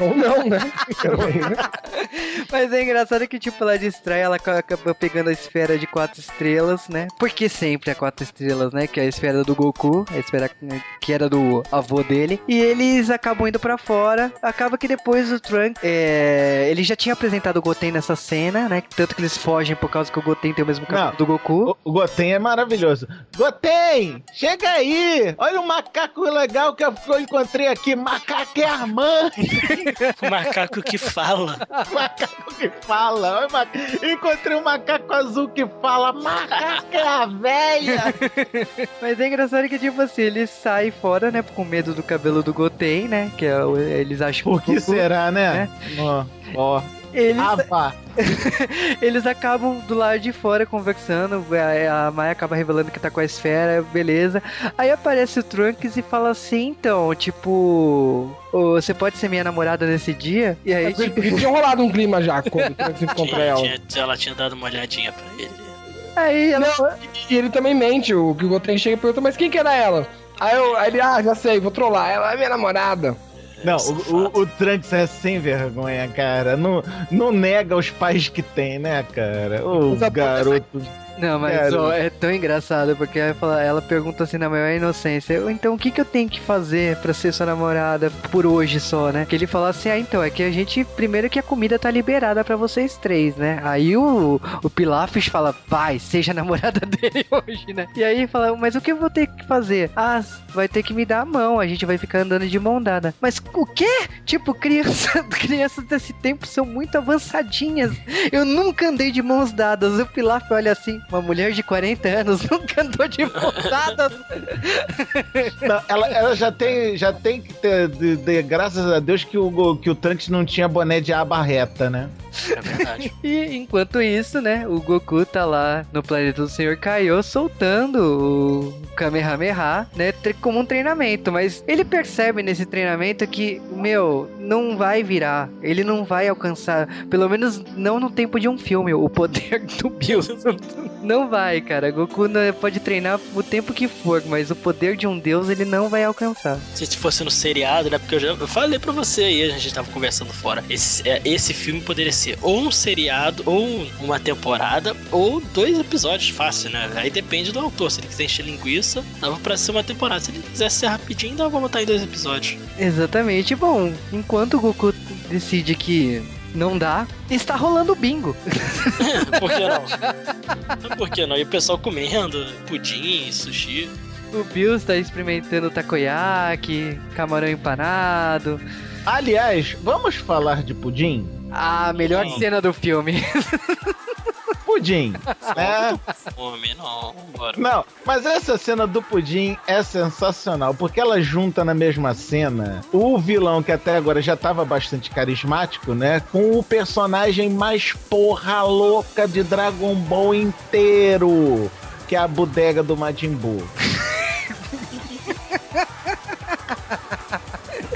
Ou não, né? Né? Mas é engraçado que, tipo, ela distrai, ela ca- acaba pegando a esfera de quatro estrelas, né? Porque sempre é quatro estrelas, né? Que é a esfera do Goku, a esfera que era do avô dele. E eles acabam indo pra fora. Acaba que depois o Trunks, é... ele já tinha apresentado o Goten nessa cena, né? Tanto que eles fogem por causa que o Goten tem o mesmo cabelo do Goku. O, o Goten é maravilhoso. Goten, chega aí! Olha o macaco legal que eu, que encontrei aqui. Macaco é a mãe! O macaco que fala. macaco que fala. Encontrei um macaco azul que fala. Macaco é a véia! Mas é engraçado que, tipo assim, eles saem fora, né? Com medo do cabelo do Goten, né? Que é, eles acham Por que o Goku- será, né? Ó, ó. Eles, Ah, eles acabam do lado de fora conversando. A, a Maia acaba revelando que tá com a esfera, beleza. Aí aparece o Trunks e fala assim: então, tipo, você pode ser minha namorada nesse dia? E aí, tipo, Porque tinha rolado um clima já quando o Trunks encontra Tinha- ela. tinha- ela tinha dado uma olhadinha pra ele. aí ela. E ele também mente, o que o Goten chega e pergunta, mas quem que era ela? Aí, eu, aí ele, ah, já sei, vou trollar, ela é minha namorada. Não, o, o, o Trunks é sem vergonha, cara. Não, não nega os pais que tem, né, cara? Ô, a- garoto. Não, mas ó, é tão engraçado, porque ela, pergunta assim na maior inocência, "Eu, então o que, que eu tenho que fazer pra ser sua namorada por hoje só, né? Que ele fala assim, ah, então, é que a gente, primeiro que a comida tá liberada pra vocês três, né? Aí o, o Pilafres fala, vai, seja namorada dele hoje, né? E aí fala, mas o que eu vou ter que fazer? Ah, vai ter que me dar a mão, a gente vai ficar andando de mão dada. Mas o quê? Tipo, criança, crianças desse tempo são muito avançadinhas. Eu nunca andei de mãos dadas. O Pilaf olha assim, uma mulher de 40 anos nunca andou de dadas. Não, ela, ela já tem, já tem que ter, de- de- graças a Deus que o, que o Trunks não tinha boné de aba reta, né? É verdade. E enquanto isso, né, o Goku tá lá no planeta do Senhor Kaiô soltando o Kamehameha, né, como um treinamento, mas ele percebe nesse treinamento que, meu, não vai virar, ele não vai alcançar, pelo menos não no tempo de um filme, o poder do Bills. Não vai, cara. Goku não- pode treinar o tempo que for, mas o poder de um deus ele não vai alcançar. Se fosse no seriado, né? Porque eu já eu falei pra você aí, a gente tava conversando fora. Esse, é, esse filme poderia ser ou um seriado, ou um- uma temporada, ou dois episódios fácil, né? Aí depende do autor. Se ele quiser encher linguiça, dava pra ser uma temporada. Se ele quiser ser rapidinho, dava pra botar em dois episódios. Exatamente. Bom, enquanto o Goku decide que não dá, está rolando bingo. Por que não? Por que não? E o pessoal comendo pudim, sushi. O Bills tá experimentando takoyaki, camarão empanado. Aliás, vamos falar de pudim? A melhor Sim. cena do filme. Pudim, né? Fome, não, bora. Não, mas essa cena do pudim é sensacional, porque ela junta na mesma cena o vilão que até agora já tava bastante carismático, né? Com o personagem mais porra louca de Dragon Ball inteiro, que é a bodega do Majin Buu.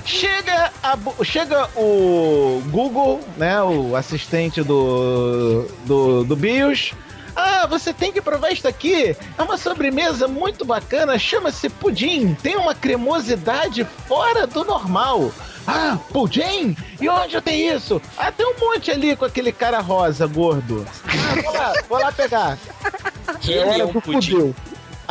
Chega, a chega o Google, né? O assistente do, do, do BIOS. Ah, você tem que provar isso aqui. É uma sobremesa muito bacana, chama-se pudim. Tem uma cremosidade fora do normal. Ah, pudim? E onde tem isso? Ah, tem um monte ali com aquele cara rosa, gordo. Ah, vou lá, vou lá pegar. Ele é um do pudim. fudeu.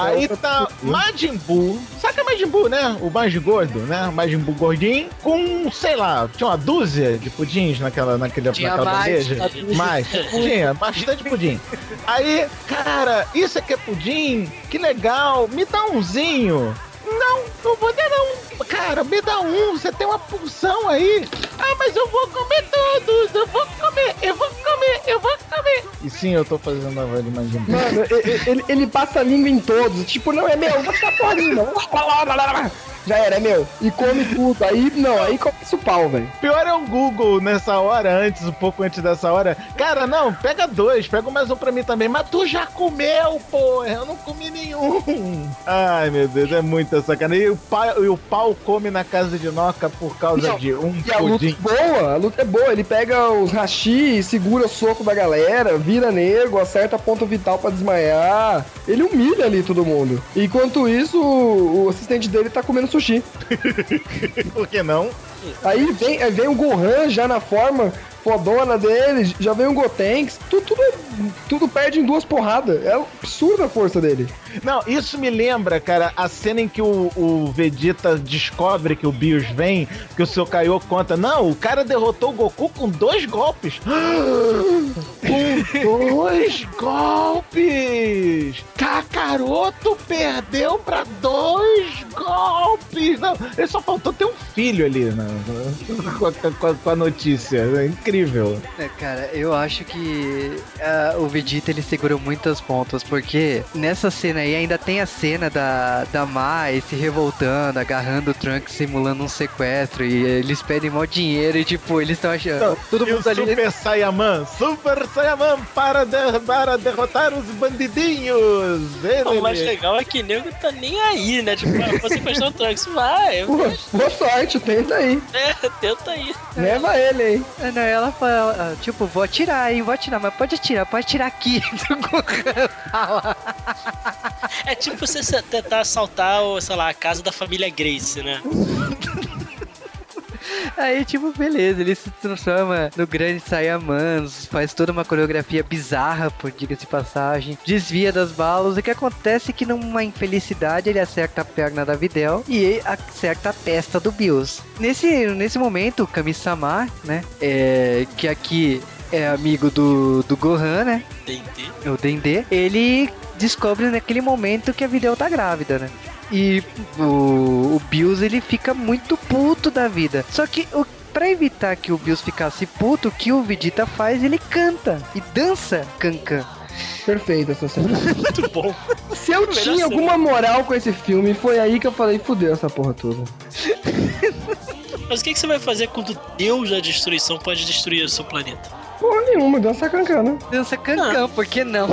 Aí tá Majin Buu, saca Majin Buu, né? O mais gordo, né? O Majin Buu gordinho, com, sei lá, tinha uma dúzia de pudins naquela, naquela, Tinha naquela mais, bandeja. tinha Mais, tinha, bastante pudim. Aí, cara, isso aqui é pudim? Que legal, me dá umzinho. Não, não vou dar não. Cara, me dá um, você tem uma porção aí. Ah, mas eu vou comer todos, eu vou comer, eu vou comer, eu vou comer. E sim, eu tô fazendo a voz de Majin Buu. Mano, e- e- ele, ele passa a língua em todos. Tipo, não é meu, vou ficar porra nenhuma. já era, é meu. E come tudo. Aí, não, aí começa o pau, velho. Pior é o Google nessa hora, antes, um pouco antes dessa hora. Cara, não, pega dois, pega mais um pra mim também. Mas tu já comeu, porra. Eu não comi nenhum. Ai, meu Deus, é muita sacanagem. E o, pau, e o pau come na casa de Noca por causa Não, de um E a luta é pudim. boa, a luta é boa. Ele pega os hashi, segura o soco da galera, vira nego, acerta ponto vital pra desmaiar. Ele humilha ali todo mundo. Enquanto isso, o, o assistente dele tá comendo sushi. Por que não? Aí vem, vem o Gohan já na forma fodona dele, já vem o Gotenks. Tudo, tudo, tudo perde em duas porradas. É absurda a força dele. Não, isso me lembra, cara, a cena em que o, o Vegeta descobre que o Bios vem, que o seu Kaiô conta. Não, o cara derrotou o Goku com dois golpes. com dois golpes! Kakaroto perdeu pra dois golpes! Não, ele só faltou ter um filho ali, né? Com, a, com a- com a notícia. É incrível. É, cara, eu acho que ah, o Vegeta ele segurou muitos pontos, porque nessa cena aí ainda tem a cena da, da Mai se revoltando, agarrando o Trunks, simulando um sequestro, e eles pedem mó dinheiro e tipo, eles estão achando. Todo e o mundo ali. Super Saiyaman, Super Saiyaman para, de- para derrotar os bandidinhos! Ele, O mais legal é que o nego tá nem aí, né? Tipo, ah, você faz o Trunks, vai, Pô, boa sorte, tenta aí. é, tenta aí. Leva ele aí. Ah, Não, ela fala, ah, tipo, vou atirar, hein, vou atirar, mas pode atirar, pode atirar aqui. É tipo você tentar assaltar, sei lá, a casa da família Grace, né? Aí, tipo, beleza, ele se transforma no grande Saiyaman, faz toda uma coreografia bizarra, por diga-se de passagem, desvia das balas. O que acontece é que numa infelicidade ele acerta a perna da Videl e acerta a testa do Bills. Nesse, nesse momento, o Kami-sama, né, é, que aqui é amigo do, do Gohan, né, D&D. o Dendê, ele descobre naquele momento que a Videl tá grávida, né? E o, o Bills ele fica muito puto da vida. Só que o Pra evitar que o Bills ficasse puto, o que o Vegeta faz? Ele canta e dança cancan. Perfeito essa cena. Muito bom. Se eu tinha cena. alguma moral com esse filme, foi aí que eu falei, fudeu essa porra toda. Mas o que, que você vai fazer quando Deus da destruição pode destruir o seu planeta? Porra nenhuma, dança cancana. Dança cancan, por que não?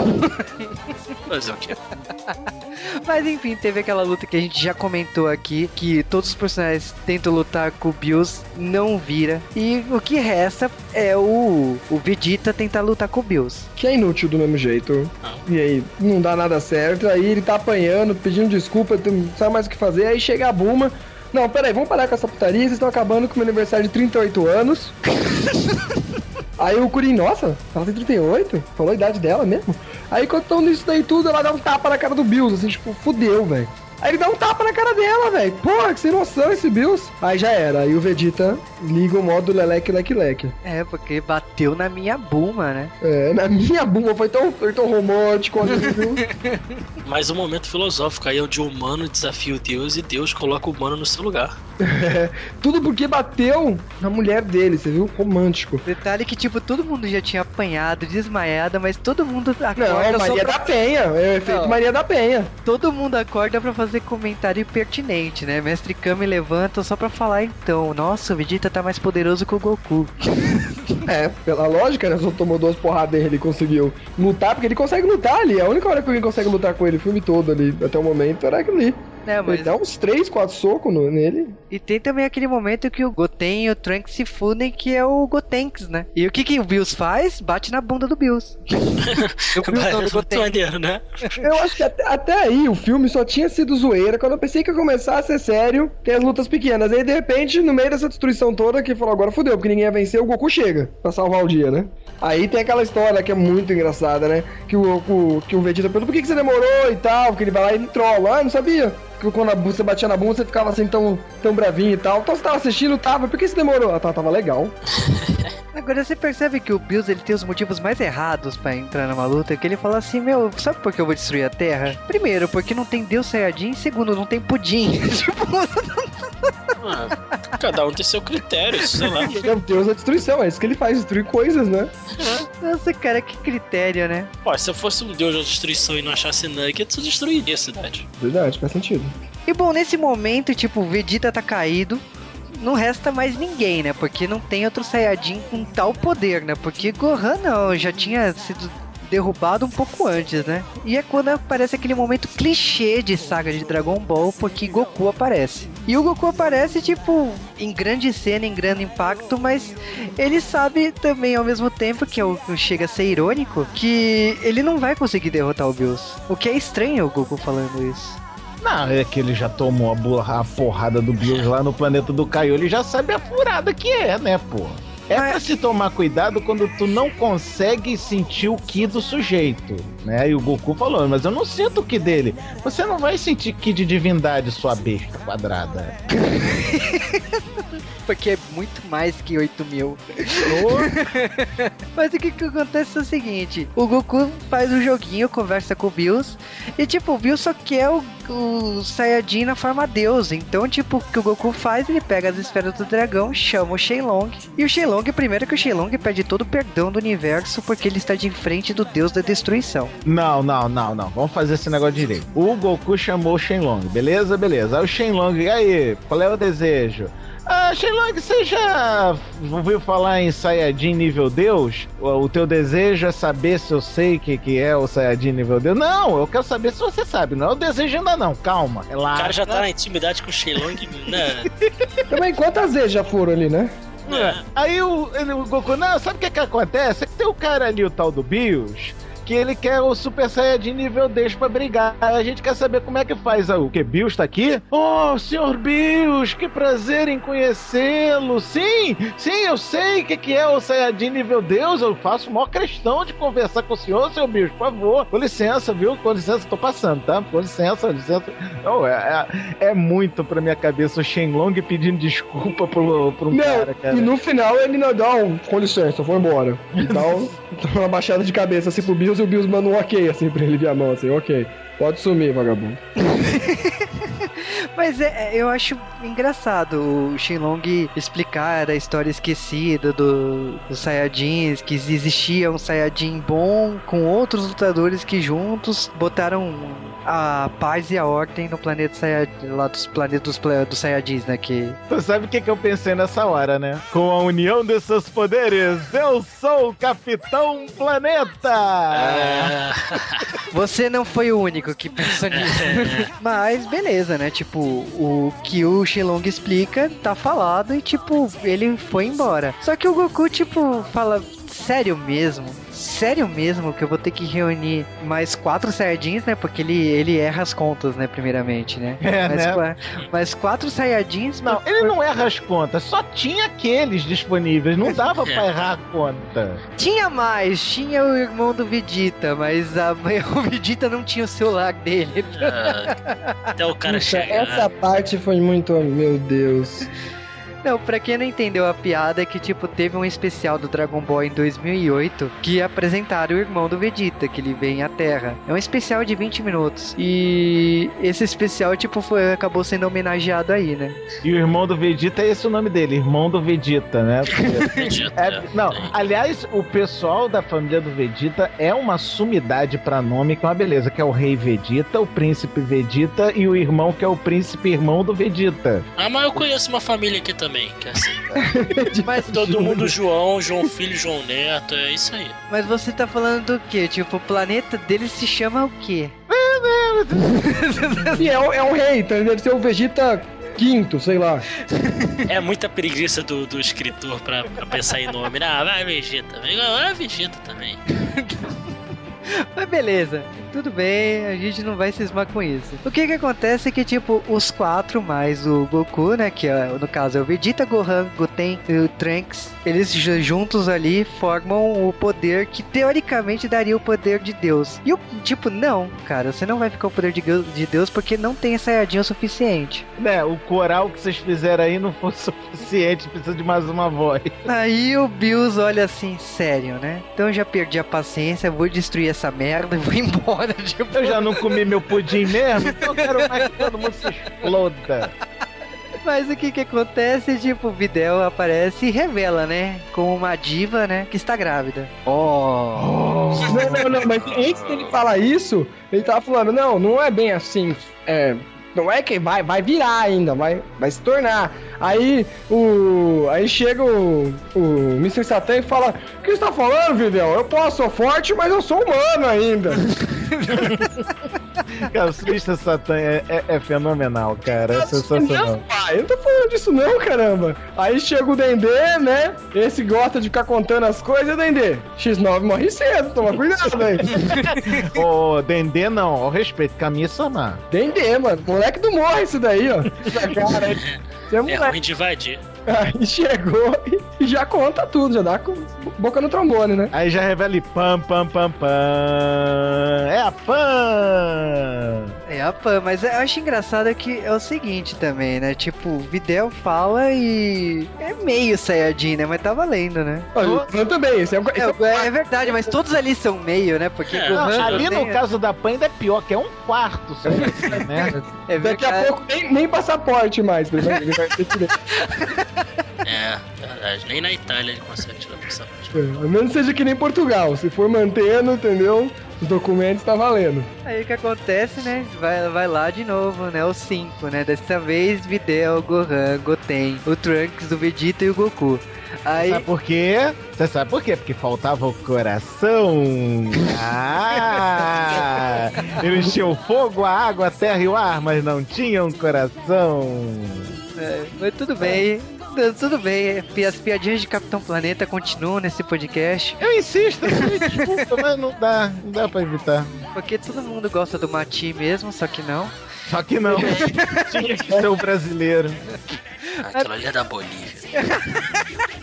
Fazer o quê? Mas enfim, teve aquela luta que a gente já comentou aqui, que todos os personagens tentam lutar com o Bills, não vira. E o que resta é o, o Vegeta tentar lutar com o Bills. Que é inútil do mesmo jeito. E aí, não dá nada certo. Aí ele tá apanhando, pedindo desculpa, não sabe mais o que fazer. Aí chega a Buma. Não, peraí, vamos parar com essa putaria. Vocês estão acabando com o meu aniversário de 38 anos. Aí o Kurin, nossa, ela tem 38? Falou a idade dela mesmo? Aí quando estão nisso daí tudo, ela dá um tapa na cara do Bills, assim, tipo, fudeu, velho. Aí ele dá um tapa na cara dela, velho. Porra, que sem noção esse Bills. Aí já era. Aí o Vegeta liga o modo leleque leque leque. É, porque bateu na minha buma, né? É, na minha bunda foi tão, foi tão romântico ali, viu? Mais um momento filosófico aí, onde o humano desafia o Deus e Deus coloca o humano no seu lugar. É, tudo porque bateu na mulher dele, você viu? Romântico. Detalhe que, tipo, todo mundo já tinha apanhado, desmaiado, mas todo mundo Não, acorda só Maria pra... da Penha. É o efeito Não. Maria da Penha. Todo mundo acorda pra fazer comentário pertinente, né? Mestre Kami levanta só pra falar, então, nossa, o Vegeta tá mais poderoso que o Goku. É, pela lógica, né? Só tomou duas porradas dele, ele conseguiu lutar, porque ele consegue lutar ali. A única hora que alguém consegue lutar com ele, o filme todo ali, até o momento, era aquilo ali. né, mas... Ele dá uns 3, 4 socos no- nele. E tem também aquele momento que o Goten e o Trunks se fundem, que é o Gotenks, né? E o que, que o Bills faz? Bate na bunda do Bills. o Bills não, do Muito Goten. maneiro, né? Eu acho que até, até aí o filme só tinha sido zoeira. Quando eu pensei que ia começar a ser sério, tem as lutas pequenas. Aí de repente, no meio dessa destruição toda, que falou agora fudeu, porque ninguém ia vencer, o Goku chega pra salvar o dia, né? Aí tem aquela história que é muito engraçada, né? Que o, o- que o Vegeta pergunta por que, que você demorou e tal, porque ele vai lá e ele trola. Ah, não sabia. Que quando a você batia na bunda, você ficava assim tão, tão bravinho e tal. Então você tava assistindo, tava. Por que você demorou? Ah, tá, tava legal. Agora você percebe que o Bills ele tem os motivos mais errados pra entrar numa luta, que ele fala assim, meu, sabe por que eu vou destruir a Terra? Primeiro, porque não tem Deus Saiyajin, segundo, não tem pudim. tipo, Ah, cada um tem seu critério, sei lá. É deus da destruição, é isso que ele faz, destruir coisas, né? nossa, cara, que critério, né? Pô, se eu fosse um deus da destruição e não achasse nuggets, eu destruiria a cidade. Verdade, faz sentido. E bom, nesse momento, tipo, o Vegeta tá caído. Não resta mais ninguém, né? Porque não tem outro Saiyajin com tal poder, né? Porque Gohan não, já tinha sido derrubado um pouco antes, né? E é quando aparece aquele momento clichê de saga de Dragon Ball, porque Goku aparece. E o Goku aparece, tipo, em grande cena, em grande impacto, mas ele sabe também ao mesmo tempo, que é o que chega a ser irônico, que ele não vai conseguir derrotar o Bills. O que é estranho o Goku falando isso. Não, é que ele já tomou a, porrada do Bills lá no planeta do Kaiô, ele já sabe a furada que é, né, pô? É pra se tomar cuidado quando tu não consegue sentir o ki do sujeito, né? E o Goku falou, mas eu não sinto o ki dele. Você não vai sentir ki de divindade, sua besta quadrada. Porque é muito mais que 8 mil. Mas o que, que acontece é o seguinte: o Goku faz um joguinho, conversa com o Bills, e tipo, o Bills só quer o, o Saiyajin na forma Deus. Então, tipo, o que o Goku faz? Ele pega as esferas do dragão, chama o Shenlong. E o Shenlong, primeiro que o Shenlong pede todo o perdão do universo porque ele está de frente do Deus da destruição. Não, não, não, não. Vamos fazer esse negócio direito. O Goku chamou o Shenlong, beleza? Beleza. Aí o Shenlong, e aí, qual é o desejo? Ah, Shenlong, você já ouviu falar em Saiyajin nível Deus? O, o teu desejo é saber se eu sei o que, que é o Saiyajin nível Deus? Não, eu quero saber se você sabe. Não é o desejo ainda não. Calma, O relaxa. cara já tá na intimidade com o Shenlong, né? Também quantas vezes já foram ali, né? É. Aí o, ele- o Goku, não, sabe o que que acontece? É que tem o cara ali, o tal do Bills, que ele quer o Super Saiyajin nível 10 pra brigar. A gente quer saber como é que faz. Ah, O que? Bills tá aqui? Oh, senhor Bills, que prazer em conhecê-lo. Sim, sim, eu sei o que, que é o Saiyajin nível Deus. Eu faço maior questão de conversar com o senhor, senhor Bills, por favor. Com licença, viu? Com licença, tô passando, tá? Com licença, licença. Oh, é, é, é muito pra minha cabeça o Shenlong pedindo desculpa pro, pro um Não, cara, cara. e no final ele não dá um, com licença, foi embora. Então, uma baixada de cabeça assim pro Bills e o Bills manda um ok assim pra ele ver a mão, assim, ok. Pode sumir, vagabundo. Mas é, é, eu acho engraçado o Shenlong explicar a história esquecida do, dos Saiyajins, que existia um Saiyajin bom com outros lutadores que juntos botaram a paz e a ordem no planeta Saiyajin, lá dos planetas dos, dos Saiyajins, né? Que Tu sabe o que, que eu pensei nessa hora, né? Com a união de seus poderes, eu sou o Capitão Planeta! Ah, você não foi o único que pensou nisso. Mas beleza, né? Tipo, o que o Shenlong explica tá falado e tipo, ele foi embora. Só que o Goku, tipo, fala, sério mesmo? Sério mesmo que eu vou ter que reunir mais quatro Saiyajins, né? Porque ele, ele erra as contas, né? Primeiramente, né? É, mais, né? mais quatro Saiyajins. Não, pra- ele não erra as contas, só tinha aqueles disponíveis, não dava pra errar a conta. Tinha mais, tinha o irmão do Vegeta, mas a- o Vegeta não tinha o celular dele. ah, até o cara chegar. essa parte foi muito. Meu Deus. Não, pra quem não entendeu a piada, é que, tipo, teve um especial do Dragon Ball em 2008 que apresentaram o irmão do Vegeta, que ele vem à Terra. É um especial de 20 minutos. E esse especial, tipo, foi, acabou sendo homenageado aí, né? E o irmão do Vegeta é esse o nome dele, irmão do Vegeta, né? Vegeta, É, não, aliás, o pessoal da família do Vegeta é uma sumidade pra nome, que é uma beleza, que é o rei Vegeta, o príncipe Vegeta e o irmão que é o príncipe irmão do Vegeta. Ah, mas eu conheço uma família aqui também, que é assim. Mas, Todo mundo João, João Filho, João Neto, é isso aí. mas você tá falando do quê? Tipo, o planeta dele se chama o quê? E é, um- é um rei, então ele deve ser o Vegeta quinto, sei lá. É muita preguiça do, do escritor pra, pra pensar em nome. Ah, vai Vegeta. Vai Vegeta também. Mas beleza, tudo bem, a gente não vai cismar com isso. O que que acontece é que, tipo, os quatro mais o Goku, né, que é, no caso é o Vegeta, Gohan, Goten e o Trunks, eles ju- juntos ali formam o poder que teoricamente daria o poder de Deus. E o, tipo, não, cara, você não vai ficar o poder de, Deus porque não tem Saiyajin o suficiente. Né, o coral que vocês fizeram aí não foi suficiente, precisa de mais uma voz. Aí o Bills olha assim, sério, né? Então eu já perdi a paciência, vou destruir essa merda e vou embora, tipo... Eu já não comi meu pudim mesmo, então eu quero mais que todo mundo se exploda. Mas o que que acontece? Tipo, o Videl aparece e revela, né? Como uma diva, né? Que está grávida. Oh! Não, não, não, mas antes dele falar isso, ele tava falando, não, não é bem assim. É, Não é que vai, vai virar ainda, vai, vai se tornar. Aí o. Aí chega o, o Mr. Satan e fala: O que você tá falando, Videl? Eu posso, sou forte, mas eu sou humano ainda. Cara, o Mr. Satan é, é, é fenomenal, cara. É sensacional. Não, pai, eu não tô falando disso não, caramba. Aí chega o Dendê, né? Esse gosta de ficar contando as coisas, Dendê. X9 morre cedo, toma cuidado aí. Ô, Dendê não, ao respeito, Kami-sama. Dendê, mano. Moleque do morre isso daí, ó. Cara é É moleque. ruim de invadir. Aí chegou e já conta tudo, já dá com boca no trombone, né? Aí já revela e pam, pam, pam, pam. É a Pan! É a Pan, mas eu acho engraçado que é o seguinte também, né? Tipo, o Videl fala e. É meio Saiyajin, né? Mas tá valendo, né? Olha, eu também, esse é, um- é É, é verdade, mas todos ali são meio, né? Porque É, Não, ali no caso da Pan ainda é pior, que é um quarto só. né? é Daqui a pouco nem, nem passaporte mais, ele vai, ele vai ter que ver. É, verdade. Nem na Itália ele consegue tirar a passaporte. É, A menos seja que nem Portugal. Se for mantendo, entendeu? Os documentos tá valendo. Aí o que acontece, né? Vai, vai lá de novo, né? Os cinco, né? Dessa vez, Videl, Gohan, Goten, o Trunks, o Vegeta e o Goku. Aí. Sabe por quê? Você sabe por quê? Porque faltava o coração. Ah! Eles tinham o fogo, a água, a terra e o ar, mas não tinham coração. É, mas tudo bem. Tu- Tudo bem, as piadinhas de Capitão Planeta continuam nesse podcast, Eu insisto, desculpa, mas não dá, não dá pra evitar. porque todo mundo gosta do Mati mesmo, só que não. Só que não. Tinha que ser o brasileiro. Aquilo ali é da Bolívia.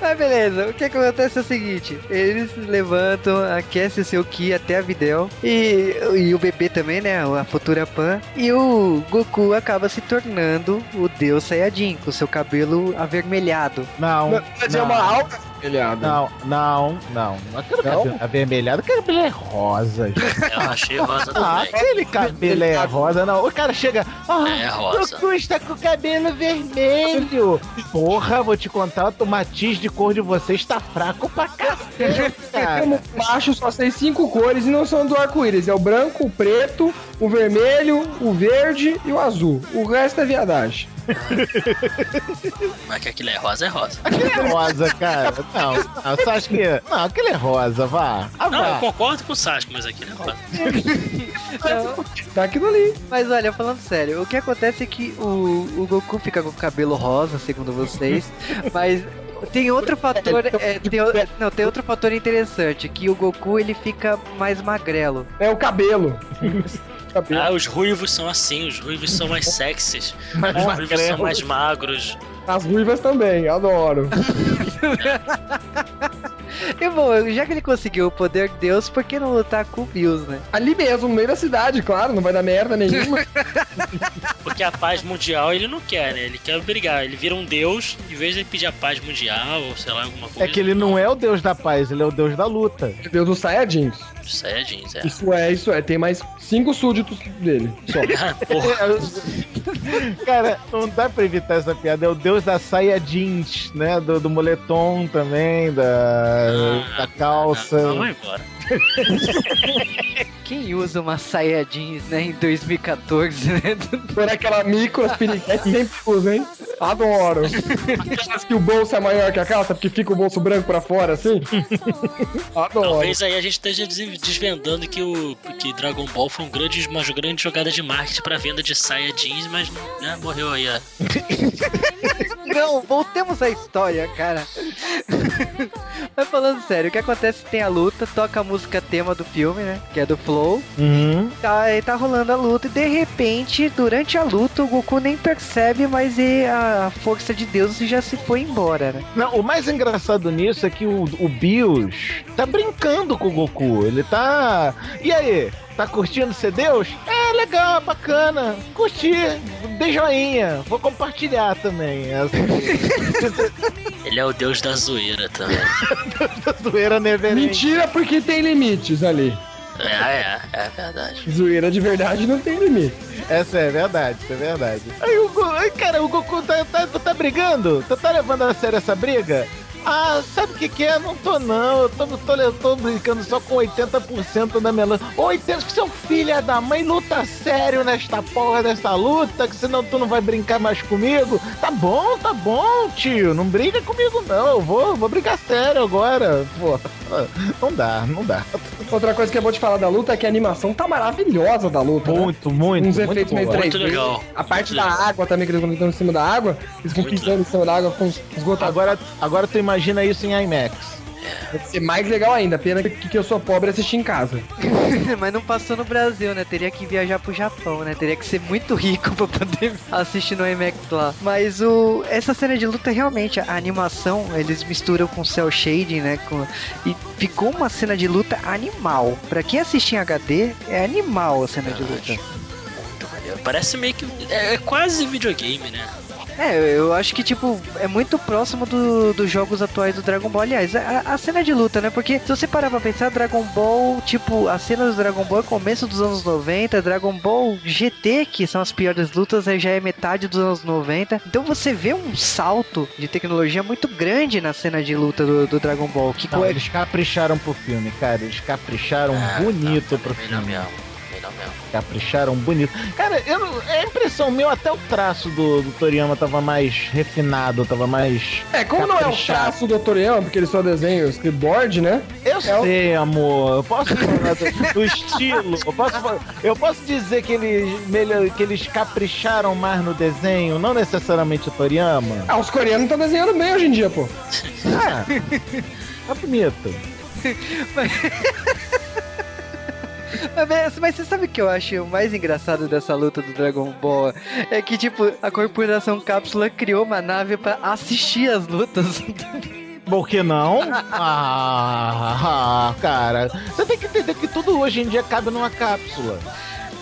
Mas beleza, o que acontece é o seguinte: eles levantam, aquecem o seu Ki até a Videl e, e o bebê também, né? A futura Pan. E o Goku acaba se tornando o Deus Saiyajin, com seu cabelo avermelhado. Não. Não, Mas é uma alta espelhada. Não, não, não. Aquele Não? cabelo avermelhado, aquele cabelo é rosa. gente. Eu achei rosa Ah, também. aquele cabelo é rosa, não. O cara chega. Ah, É rosa. Goku está com o cabelo vermelho. Porra, vou te contar, o matiz de cor de vocês tá fraco pra cacete, cara. Como macho só tem cinco cores e não são do arco-íris. É o branco, o preto, o vermelho, o verde e o azul. O resto é viadagem. Mas que aquilo é rosa, é rosa. Aquele é rosa, cara. Não, não, acha que. Não, aquele é rosa, vá. Ah, Não, eu vá. concordo com o Sasuke, mas aquilo é rosa. Tá aquilo ali. Mas olha, falando sério, o que acontece é que o, o Goku fica com o cabelo rosa, segundo vocês, mas tem outro fator, é, tem, não, tem outro fator interessante, que o Goku ele fica mais magrelo. É o cabelo. cabelo. Ah, os ruivos são assim, os ruivos são mais sexys. Mas Os ruivos são mais magros. As ruivas também, adoro. E bom, já que ele conseguiu o poder de Deus, por que não lutar com o Bills, né? Ali mesmo, no meio da cidade, claro, não vai dar merda nenhuma. Porque a paz mundial ele não quer, né? Ele quer brigar. Ele vira um deus, em vez de ele pedir a paz mundial, ou sei lá, alguma coisa. É que ele não é o deus da paz, ele é o deus da luta. Deus dos Saiyajins. É jeans, é. Isso é, isso é. Tem mais cinco súditos dele. Só. Porra, Cara, não dá pra evitar essa piada. É o deus da saia jeans, né? Do, do moletom também, da, da calça. Vamos embora. Quem usa uma saia jeans, né, em 2014, né? Por aquela micro, as piriguetes nem usa, hein? Adoro. Aquelas que o bolso é maior que a calça, porque fica o bolso branco pra fora, assim. Adoro. Talvez aí a gente esteja des- desvendando que o que Dragon Ball foi um grande, uma grande jogada de marketing pra venda de saia jeans, mas né, morreu aí. ó. Não, voltemos à história, cara. Mas falando sério, o que acontece tem a luta, toca a música tema do filme, né? Que é do Flow. Uhum. Tá, aí tá rolando a luta e de repente, durante a luta, o Goku nem percebe, mas e a força de Deus já se foi embora, né? Não, o mais engraçado nisso é que o, o Bills tá brincando com o Goku. Ele tá. E aí? Tá curtindo ser Deus? É legal, bacana. Curti. Dê joinha. Vou compartilhar também. Essa Ele é o deus da zoeira também. zoeira neverente. Mentira, porque tem limites ali. É, é, é verdade. Zoeira de verdade não tem limite. Essa é verdade, isso é verdade. Aí o Go... Ai, cara, o Goku tá, tá, tá, tá brigando? Tu tá levando a sério essa briga? Ah, sabe o que, que é? Não tô não. Eu tô, tô, eu tô brincando só com 80% da minha luta. 80% que seu filho da mãe luta sério nesta porra dessa luta, que senão tu não vai brincar mais comigo. Tá bom, tá bom, tio. Não briga comigo não. Eu vou, vou brincar sério agora. Pô, não dá, não dá. Outra coisa que eu vou te falar da luta é que a animação tá maravilhosa da luta. né? Muito, muito. Uns muito efeitos meio boa. 3D. Muito legal. A parte Muito da legal. água também, que eles estão em cima da água. Eles vão pisando em cima da água com os esgotos. Agora, agora tu imagina isso em IMAX. Deve ser mais legal ainda. Pena que, que eu sou pobre e assisti em casa. Mas não passou no Brasil, né? Teria que viajar pro Japão, né? Teria que ser muito rico pra poder assistir no IMAX lá. Mas o essa cena de luta realmente a animação eles misturam com cel shading, né? Com, e ficou uma cena de luta animal. Pra quem assistir em HD é animal a cena de luta. Muito maneiro. Parece meio que. É, é quase videogame, né? É, eu acho que, tipo, é muito próximo do- dos jogos atuais do Dragon Ball. Aliás, a, a cena de luta, né? Porque se você parar pra pensar, Dragon Ball, tipo, a cena do Dragon Ball é começo dos anos 90, Dragon Ball GT, que são as piores lutas, aí já é metade dos anos 90. Então você vê um salto de tecnologia muito grande na cena de luta do, do Dragon Ball. Que Não, co- eles capricharam pro filme, cara. Eles capricharam Ah, bonito tá, pro melhor filme. mesmo. Mesmo. Capricharam bonito. Cara, eu não, é impressão meu, até o traço do, do Toriyama tava mais refinado, tava mais. É, como não é o Caprichado. traço do Toriyama, porque ele só desenha o scriptboard, né? Eu É o- sei, amor. Eu posso falar do, do estilo. Eu posso, eu posso dizer que eles, melhor, que eles capricharam mais no desenho, não necessariamente o Toriyama. Ah, os coreanos estão desenhando bem hoje em dia, pô. Ah, tá bonito. Mas, mas você sabe o que eu acho mais engraçado dessa luta do Dragon Ball? É que, tipo, a corporação Cápsula criou uma nave pra assistir as lutas. Por que não? Ah, cara. Você tem que entender que tudo hoje em dia cabe numa cápsula.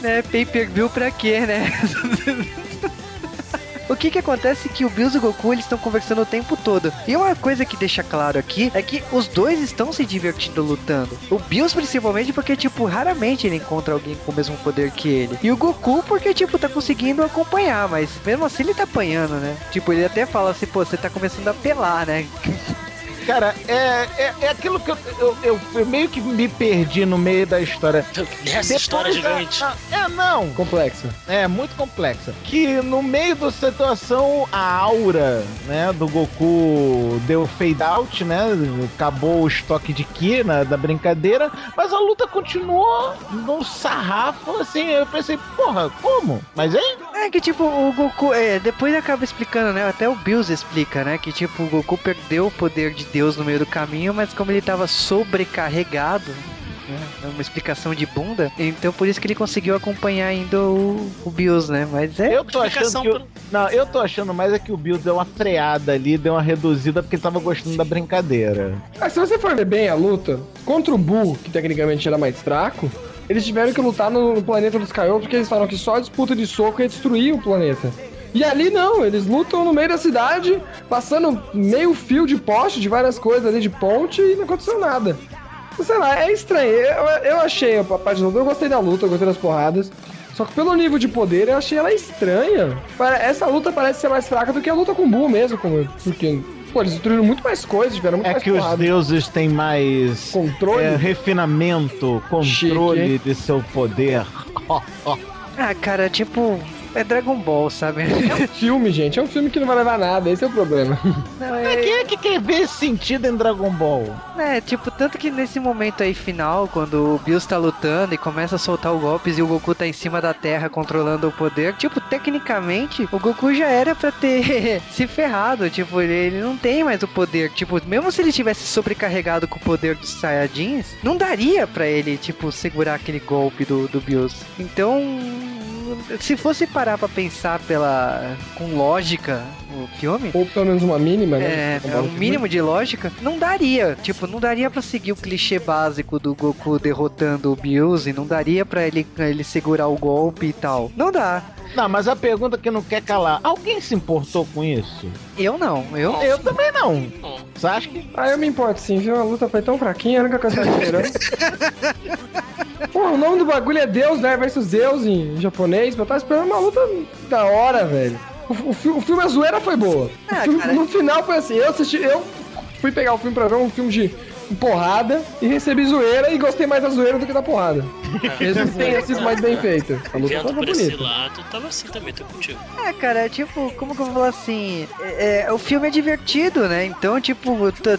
né? Pay per view pra quê, né? O que que acontece é que o Bills e o Goku eles estão conversando o tempo todo. E uma coisa que deixa claro aqui é que os dois estão se divertindo lutando. O Bills principalmente porque, tipo, raramente ele encontra alguém com o mesmo poder que ele. E o Goku porque, tipo, tá conseguindo acompanhar, mas mesmo assim ele tá apanhando, né? Tipo, ele até fala assim, pô, você tá começando a apelar, né? Cara, é, é, é aquilo que eu, eu, eu- meio que me perdi no meio da história. Nessa história da- gigante. não, é, não. Complexo. É muito complexa. Que no meio da situação, a aura, né, do Goku deu fade out, né? Acabou o estoque de Ki na, da brincadeira, mas a luta continuou no sarrafo, assim. Eu pensei, porra, como? Mas é? É que tipo, o Goku, é, depois acaba explicando, né? Até o Bills explica, né? Que tipo, o Goku perdeu o poder de Deus no meio do caminho, mas como ele tava sobrecarregado, né? É uma explicação de bunda, então por isso que ele conseguiu acompanhar ainda o, o Bills, né? Mas é. Eu tô achando que. o- Não, eu tô achando mais é que o Bill deu uma freada ali, deu uma reduzida porque ele tava gostando da brincadeira. Mas se você for ver bem a luta, contra o Bull, que tecnicamente era mais fraco, eles tiveram que lutar no, no planeta dos Kaiô, porque eles falaram que só a disputa de soco ia destruir o planeta. E ali não, eles lutam no meio da cidade, passando meio fio de poste, de várias coisas ali de ponte e não aconteceu nada. Sei lá, é estranho. Eu, eu achei a parte luta, eu gostei da luta, eu gostei das porradas. Só que pelo nível de poder, eu achei ela estranha. Essa luta parece ser mais fraca do que a luta com o Bull mesmo, como- porque, pô, eles destruíram muito mais coisas, tiveram muito É mais que os porrada. deuses têm mais Controle? é, refinamento, controle de seu poder. Ah, cara, tipo. É Dragon Ball, sabe? filme, gente. É um filme que não vai levar nada, esse é o problema. Não, Mas é, Quem é que quer ver esse sentido em Dragon Ball? é, tipo, tanto que nesse momento aí final, quando o Bills tá lutando e começa a soltar os golpes e o Goku tá em cima da terra controlando o poder, tipo, tecnicamente, o Goku já era pra ter se ferrado, tipo, ele, ele não tem mais o poder, tipo, mesmo se ele tivesse sobrecarregado com o poder dos Saiyajins, não daria pra ele, tipo, segurar aquele golpe do, do Bills. Então, se fosse parar pra pensar pela com lógica o filme, Ou pelo menos uma mínima, é, né? é um mínimo de lógica, não daria. Tipo, não daria pra seguir o clichê básico do Goku derrotando o Bills e não daria pra ele, ele segurar o golpe e tal. Não dá. Não, mas a pergunta que não quer calar: alguém se importou com isso? Eu não. Eu, Eu também não. Hum. Sasuke? Ah, eu me importo sim, viu? A luta foi tão fraquinha, a única coisa que eu esperando. Pô, o nome do bagulho é Deus, né? Versus Deus em japonês. Eu tava esperando uma luta da hora, velho. O, o fi- o filme, a zoeira foi boa. O filme- no final foi assim, eu assisti, eu fui pegar o filme pra ver um filme de porrada e recebi zoeira e gostei mais da zoeira do que da porrada. Mesmo que tenha sido mais bem feito. A luta tava por esse bonita. lado, tava assim também, tô contigo. É, cara, tipo, como que eu vou falar assim? É, é, o filme é divertido, né? Então, tipo,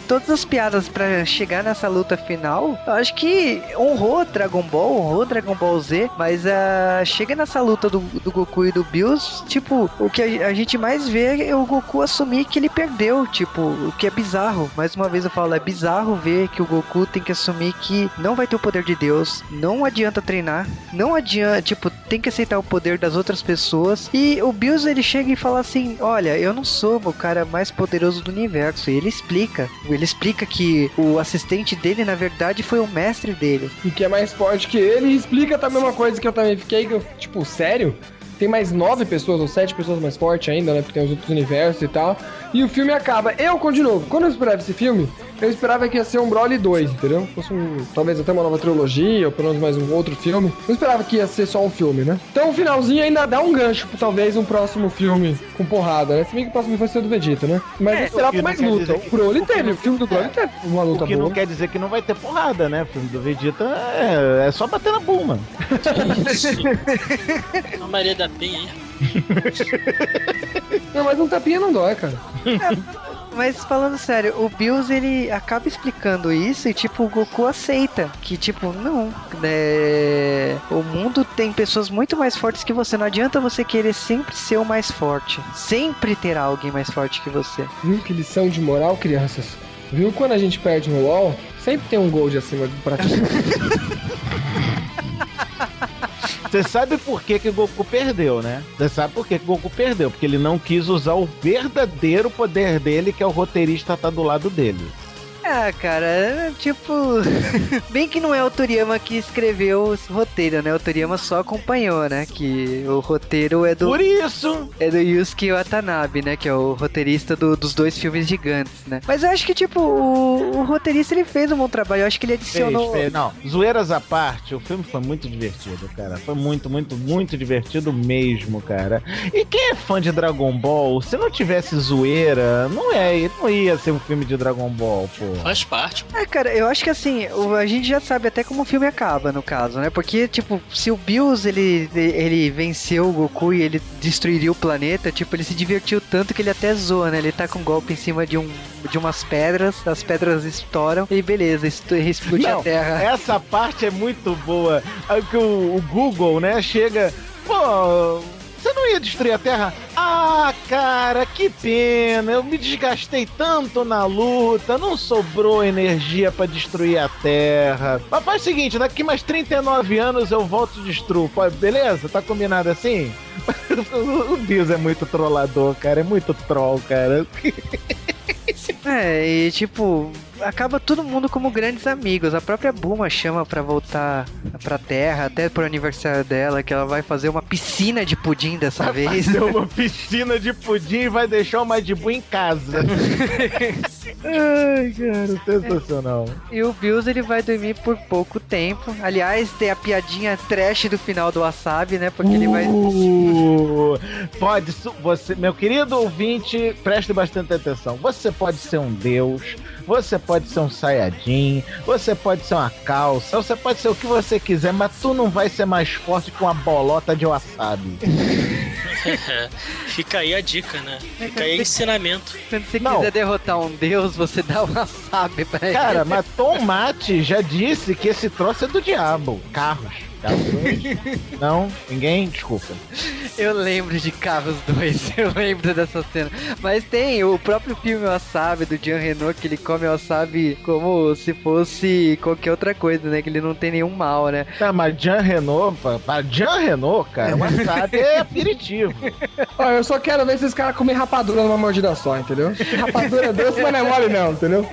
todas as piadas pra chegar nessa luta final, eu acho que honrou Dragon Ball, honrou Dragon Ball Z, mas ah, chega nessa luta do, do Goku e do Bills, tipo, o que a, a gente mais vê é o Goku assumir que ele perdeu, tipo, o que é bizarro. Mais uma vez eu falo, é bizarro ver que o Goku tem que assumir que não vai ter o poder de Deus, não adianta treinar, não adianta, tipo, tem que aceitar o poder das outras pessoas. E o Bills ele chega e fala assim: Olha, eu não sou o cara mais poderoso do universo. E ele explica. Ele explica que o assistente dele, na verdade, foi o mestre dele. E que é mais forte que ele e explica também uma coisa que eu também fiquei, que eu, tipo, sério? Tem mais nove pessoas ou sete pessoas mais fortes ainda, né? Porque tem os outros universos e tal. E o filme acaba. Eu, de novo, quando eu esperava esse filme, eu esperava que ia ser um Broly 2, entendeu? Fosse um, talvez até uma nova trilogia, ou pelo menos mais um outro filme. Não esperava que ia ser só um filme, né? Então o finalzinho ainda dá um gancho pra talvez um próximo filme com porrada, né? Se bem que o próximo vai ser o do Vegeta, né? Mas É, eu esperava que não mais luta. dizer O que- Broly o que teve, não- o filme do Broly é. teve uma luta O que boa. não quer dizer que não vai ter porrada, né? O filme do Vegeta é, é só bater na Bulma. A Maria da Penha, hein? Não, mas um tapinha não dói, cara. Mas falando sério, o Bills ele acaba explicando isso e tipo, o Goku aceita. Que tipo, não. né, O mundo tem pessoas muito mais fortes que você. Não adianta você querer sempre ser o mais forte. Sempre terá alguém mais forte que você. Viu que lição de moral, crianças? Viu quando a gente perde no LoL? Sempre tem um gold acima do praticante. Você sabe por que, que o Goku perdeu, né? Você sabe por que, que o Goku perdeu? Porque ele não quis usar o verdadeiro poder dele, que é o roteirista tá do lado dele. Ah, cara, é, tipo. Bem que não é o Toriyama que escreveu esse roteiro, né? O Toriyama só acompanhou, né? Que o roteiro é do, Por isso, é do Yusuke Watanabe, né? Que é o roteirista do- dos dois filmes gigantes, né? Mas eu acho que, tipo, o, o roteirista ele fez um bom trabalho. Eu acho que ele fez, adicionou. fez. Não, zoeiras à parte, o filme foi muito divertido, cara. Foi muito, muito, muito divertido mesmo, cara. E quem é fã de Dragon Ball, se não tivesse zoeira, não é, não ia ser um filme de Dragon Ball, pô. Faz parte. É, cara, eu acho que assim, o- a gente já sabe até como o filme acaba, no caso, né? Porque, tipo, se o Bills ele, ele venceu o Goku e ele destruiria o planeta, tipo, ele se divertiu tanto que ele até zoa, né? Ele tá com um golpe em cima de, um, de umas pedras, as pedras estouram e beleza, explode a Não, terra. Essa parte é muito boa. Aí que o, o Google, né, chega. Pô, você não ia destruir a Terra? Ah, cara, que pena. Eu me desgastei tanto na luta, não sobrou energia pra destruir a Terra. Mas faz o seguinte, daqui mais 39 anos eu volto e destruo. Beleza? Tá combinado assim? o Deus é muito trollador, cara. É muito troll, cara. É, e tipo, acaba todo mundo como grandes amigos. A própria Buma chama pra voltar pra Terra, até pro aniversário dela, que ela vai fazer uma piscina de pudim dessa vez. Fazer uma piscina de pudim e vai deixar o Madibu em casa. Ai, cara, sensacional. E o Bills ele vai dormir por pouco tempo. Aliás, tem a piadinha trash do final do Wasabi, né? Porque ele vai. Uh, pode, você, meu querido ouvinte, preste bastante atenção. Você pode ser um deus, você pode ser um saiyajin, você pode ser uma calça, você pode ser o que você quiser, mas tu não vai ser mais forte que uma bolota de wasabi. Fica aí a dica, né? Fica aí o ensinamento. Quando você Não. quiser derrotar um deus, você dá o Wasabi pra ele. Cara, mas Tomate já disse que esse troço é do diabo. Carros. Dois. Não? Ninguém? Desculpa. Eu lembro de Carros 2, eu lembro dessa cena. Mas tem o próprio filme Wasabi do Jean Renault, que ele come wasabi como se fosse qualquer outra coisa, né? Que ele não tem nenhum mal, né? Tá, mas Jean Renault, pra, pra Jean Renault, cara, wasabi é aperitivo. Ó, eu só quero ver esses caras comer rapadura numa mordida só, entendeu? Rapadura é doce, mas não é mole não, entendeu?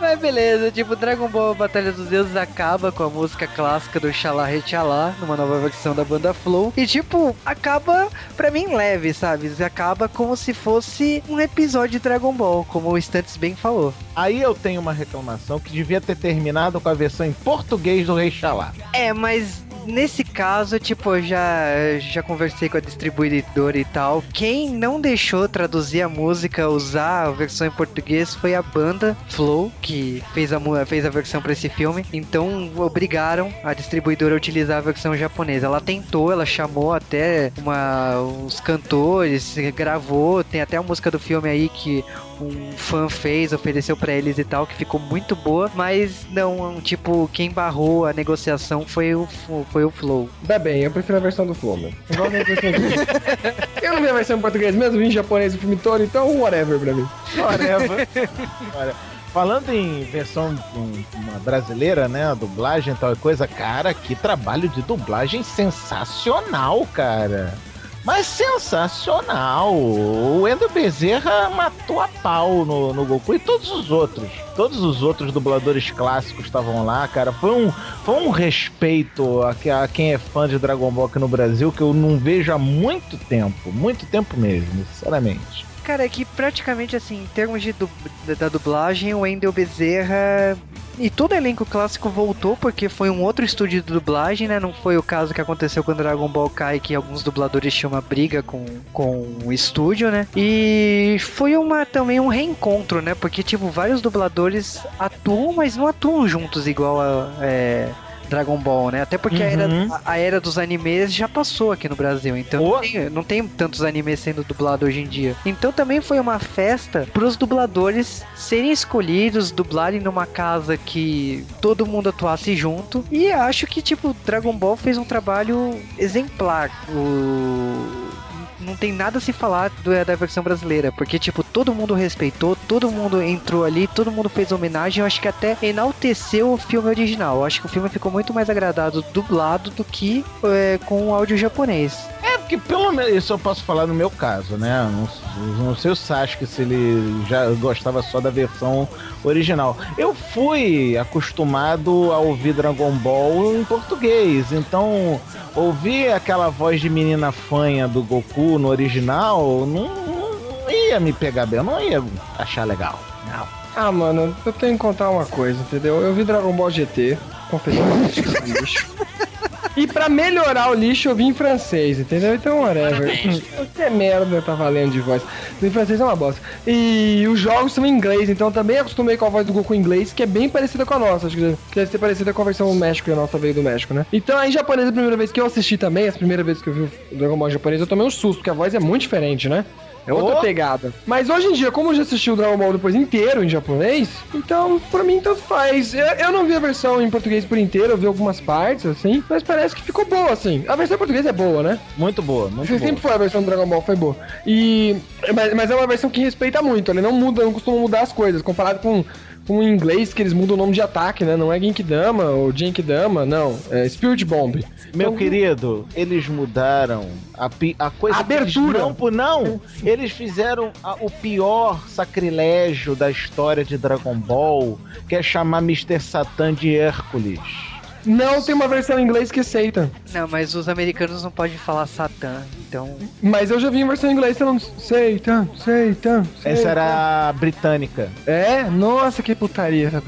Mas beleza, tipo, Dragon Ball Batalha dos Deuses acaba com a música clássica do Xalá Rechalá, numa nova versão da banda Flow. E tipo, acaba pra mim leve, sabe? Acaba como se fosse um episódio de Dragon Ball, como o Stantes bem falou. Aí eu tenho uma reclamação que devia ter terminado com a versão em português do Rei Xalá. É, mas nesse caso, tipo, eu já, já conversei com a distribuidora e tal. Quem não deixou traduzir a música, usar a versão em português, foi a banda Flow, que fez a, fez a versão para esse filme. Então, obrigaram a distribuidora a utilizar a versão japonesa. Ela tentou, ela chamou até uma, os cantores, gravou. Tem até a música do filme aí que um fã fez, ofereceu para eles e tal, que ficou muito boa, mas não, tipo, quem barrou a negociação foi o, foi o Flow. Tá bem, eu prefiro a versão do Flow, mano. Eu não vi a versão em português mesmo, vi em japonês o filme todo, então whatever pra mim. Whatever. Olha, falando em versão uma brasileira, né? A dublagem e tal coisa, cara, que trabalho de dublagem sensacional, cara. Mas sensacional! O Wendel Bezerra matou a pau no, no Goku e todos os outros. Todos os outros dubladores clássicos estavam lá, cara. Foi um, foi um respeito a, a quem é fã de Dragon Ball aqui no Brasil que eu não vejo há muito tempo. Muito tempo mesmo, sinceramente. Cara, é que praticamente assim, em termos de du da dublagem, o Wendel Bezerra e todo o elenco clássico voltou porque foi um outro estúdio de dublagem, né? Não foi o caso que aconteceu com Dragon Ball Kai, que alguns dubladores tinham uma briga com, com o estúdio, né? E foi uma também um reencontro, né? Porque, tipo, vários dubladores atuam, mas não atuam juntos igual a. É Dragon Ball, né? Até porque uhum. a, era, a, era dos animes já passou aqui no Brasil, então oh. não, tem, não, tem, tantos animes sendo dublados hoje em dia. Então também foi uma festa para os dubladores serem escolhidos, dublarem numa casa que todo mundo atuasse junto. E acho que, tipo, Dragon Ball fez um trabalho exemplar. O não tem nada a se falar do, da versão brasileira, porque, tipo, todo mundo respeitou, todo mundo entrou ali, todo mundo fez homenagem, eu acho que até enalteceu o filme original. Eu acho que o filme ficou muito mais agradado dublado do que é, com o áudio japonês. Porque pelo menos, isso eu posso falar no meu caso, né? Não, não sei o Sasuke se ele já gostava só da versão original. Eu fui acostumado a ouvir Dragon Ball em português, então ouvir aquela voz de menina fanha do Goku no original não, não ia me pegar bem, eu não ia achar legal. Não. Ah, mano, eu tenho que contar uma coisa, entendeu? Eu vi Dragon Ball GT, confessei que é lixo. E pra melhorar o lixo, eu vi em francês, entendeu? Então, whatever. Que é merda tá valendo de voz. Em francês é uma bosta. E os jogos são em inglês, então também acostumei com a voz do Goku em inglês, que é bem parecida com a nossa. Acho que deve ser parecida com a versão do México, que a nossa veio do México, né? Então, em japonês, a primeira vez que eu assisti também, a primeira vez que eu vi o Dragon Ball japonês, eu tomei um susto, porque a voz é muito diferente, né? É outra oh. pegada. Mas hoje em dia, como eu já assisti o Dragon Ball depois inteiro em japonês, então pra mim tanto faz. Eu, eu não vi a versão em português por inteiro, eu vi algumas partes, assim, mas parece que ficou boa, assim. A versão em português é boa, né? Muito boa, muito boa. Sempre foi a versão do Dragon Ball, foi boa. E. Mas, mas é uma versão que respeita muito, ele não muda, não costuma mudar as coisas, comparado com com em inglês que eles mudam o nome de ataque, né? Não é Genkidama ou Genkidama, não. É Spirit Bomb. Meu então, querido, eles mudaram a, a coisa. A abertura. Não, não, eles fizeram a, o pior sacrilégio da história de Dragon Ball, que é chamar Mr. Satan de Hércules. Não, tem uma versão em inglês que aceita. Não, mas os americanos não podem falar Satã, então. Mas eu já vi em versão em inglês falando Satan, Satan. Essa era a britânica. É? Nossa, que putaria essa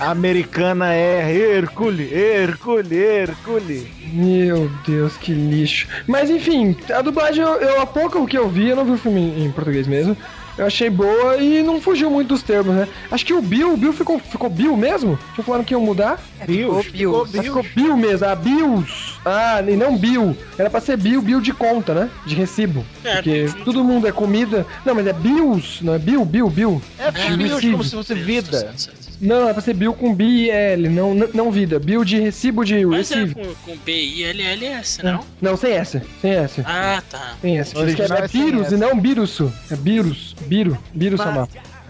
a americana é Hercule, Hercule, Hercule. Meu Deus, que lixo. Mas enfim, a dublagem, eu, eu há pouco o que eu vi, eu não vi o filme em português mesmo eu achei boa e não fugiu muito dos termos, né? Acho que o Bill, o Bill ficou, ficou Bill mesmo? Tinha falando que ia mudar? É, Bill, ficou Bill. Ficou, ficou Bill mesmo, ah, Bills. Ah, e não Bill. Era pra ser Bill, Bill de conta, né? De recibo. É, porque todo mundo é comida. Não, mas é Bills, não é Bill, Bill, Bill. É, é Bill como se fosse vida. Não, é pra ser Bill com B e L, não, não vida. Bill de recibo de Mas é receive. é com, com B I L L S, não? Não, sem S. Sem S. Ah, tá. Sem S. É, é vírus e não vírus. É vírus. Biro. Biro Samar.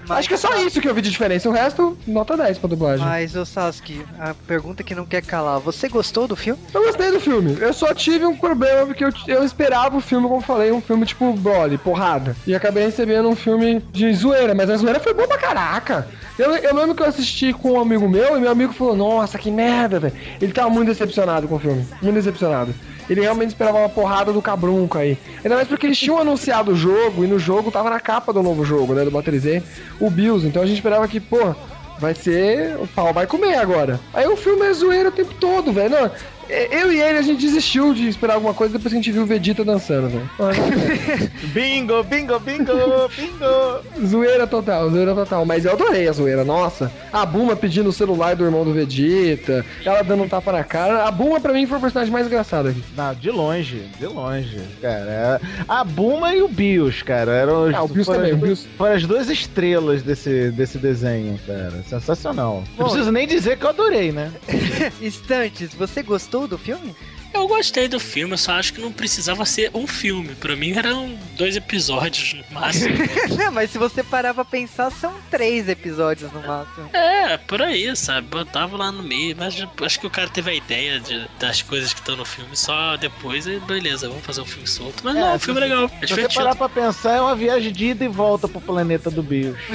Mas Acho que é só isso que eu vi de diferença. O resto, nota 10 pra dublagem. Mas, ô Sasuke, a pergunta que não quer calar. Você gostou do filme? Eu gostei do filme. Eu só tive um problema porque eu, eu esperava o filme, como falei, um filme tipo Broly, porrada. E acabei recebendo um filme de zoeira. Mas a zoeira foi boa pra caraca. Eu, eu lembro que eu assisti com um amigo meu e meu amigo falou: Nossa, que merda, velho. Ele tava muito decepcionado com o filme. Muito decepcionado ele realmente esperava uma porrada do cabrunco aí. Ainda mais porque eles tinham anunciado o jogo e no jogo tava na capa do novo jogo, né? Do Battle Z, o Bills. Então a gente esperava que, pô, vai ser. O pau vai comer agora. Aí o filme é zoeiro o tempo todo, velho. Não, Eu e ele, a gente desistiu de esperar alguma coisa depois que a gente viu o Vegeta dançando, velho. bingo, bingo, bingo, bingo. zoeira total, zoeira total. Mas eu adorei a zoeira, nossa. A Buma pedindo o celular do irmão do Vegeta, ela dando um tapa na cara. A Buma pra mim foi o personagem mais engraçado aqui. Não, de longe, de longe, cara. A Buma e o Bios, cara. Eram os, Ah, o Bios foram, também, as Bios. foram as duas estrelas desse, desse desenho, cara. Sensacional. Não preciso nem dizer que eu adorei, né? Instantes, você gostou do filme? Eu gostei do filme, eu só acho que não precisava ser um filme. Pra mim eram dois episódios no máximo. Não, mas se você parar pra pensar, são três episódios no máximo. é, por aí, sabe? Botava lá no meio, mas acho que o cara teve a ideia de- das coisas que estão no filme só depois e beleza, vamos fazer um filme solto. Mas É, não, o se filme é você- legal, é Se você parar pra pensar, é uma viagem de ida e volta pro planeta do Bios.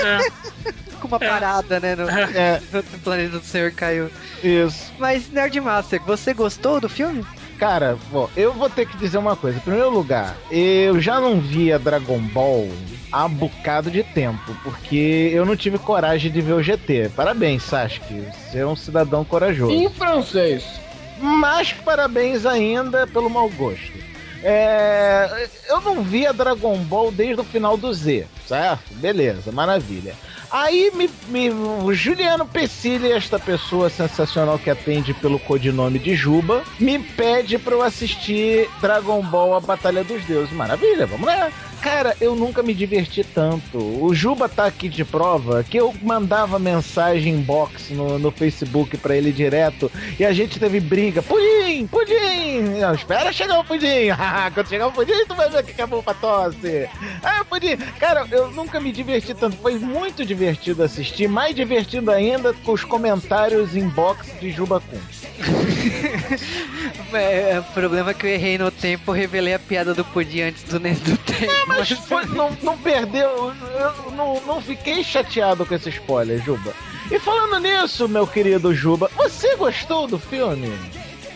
É, uma É. parada, né, no, É, no planeta do Senhor caiu. isso. Mas, Nerdmaster, você gostou do filme? Cara, bom, eu vou ter que dizer uma coisa. Em primeiro lugar, eu já não via Dragon Ball há um bocado de tempo, porque eu não tive coragem de ver o GT. Parabéns, Sasuke. Você é um cidadão corajoso. Em francês. Mas parabéns ainda pelo mau gosto. É, eu não via Dragon Ball desde o final do Z, certo? Beleza, maravilha. Aí me, me- o Juliano Pecilli, esta pessoa sensacional que atende pelo codinome de Juba, me pede pra eu assistir Dragon Ball A Batalha dos Deuses. Maravilha, vamos lá. Cara, eu nunca me diverti tanto. O Juba tá aqui de prova que eu mandava mensagem inbox no, no Facebook pra ele direto e a gente teve briga. Pudim, pudim! Espera chegar o pudim. Quando chegar o pudim, tu vai ver que bom pra tosse. Ah, pudim. Cara, eu nunca me diverti tanto. Foi muito divertido assistir. Mais divertido ainda com os comentários inbox de Juba Kun. É, o problema é que eu errei no tempo, revelei a piada do pudim antes do, do tempo. Mas foi- não, não perdeu. Eu não, não fiquei chateado com esse spoiler, Juba. E falando nisso, meu querido Juba, você gostou do filme?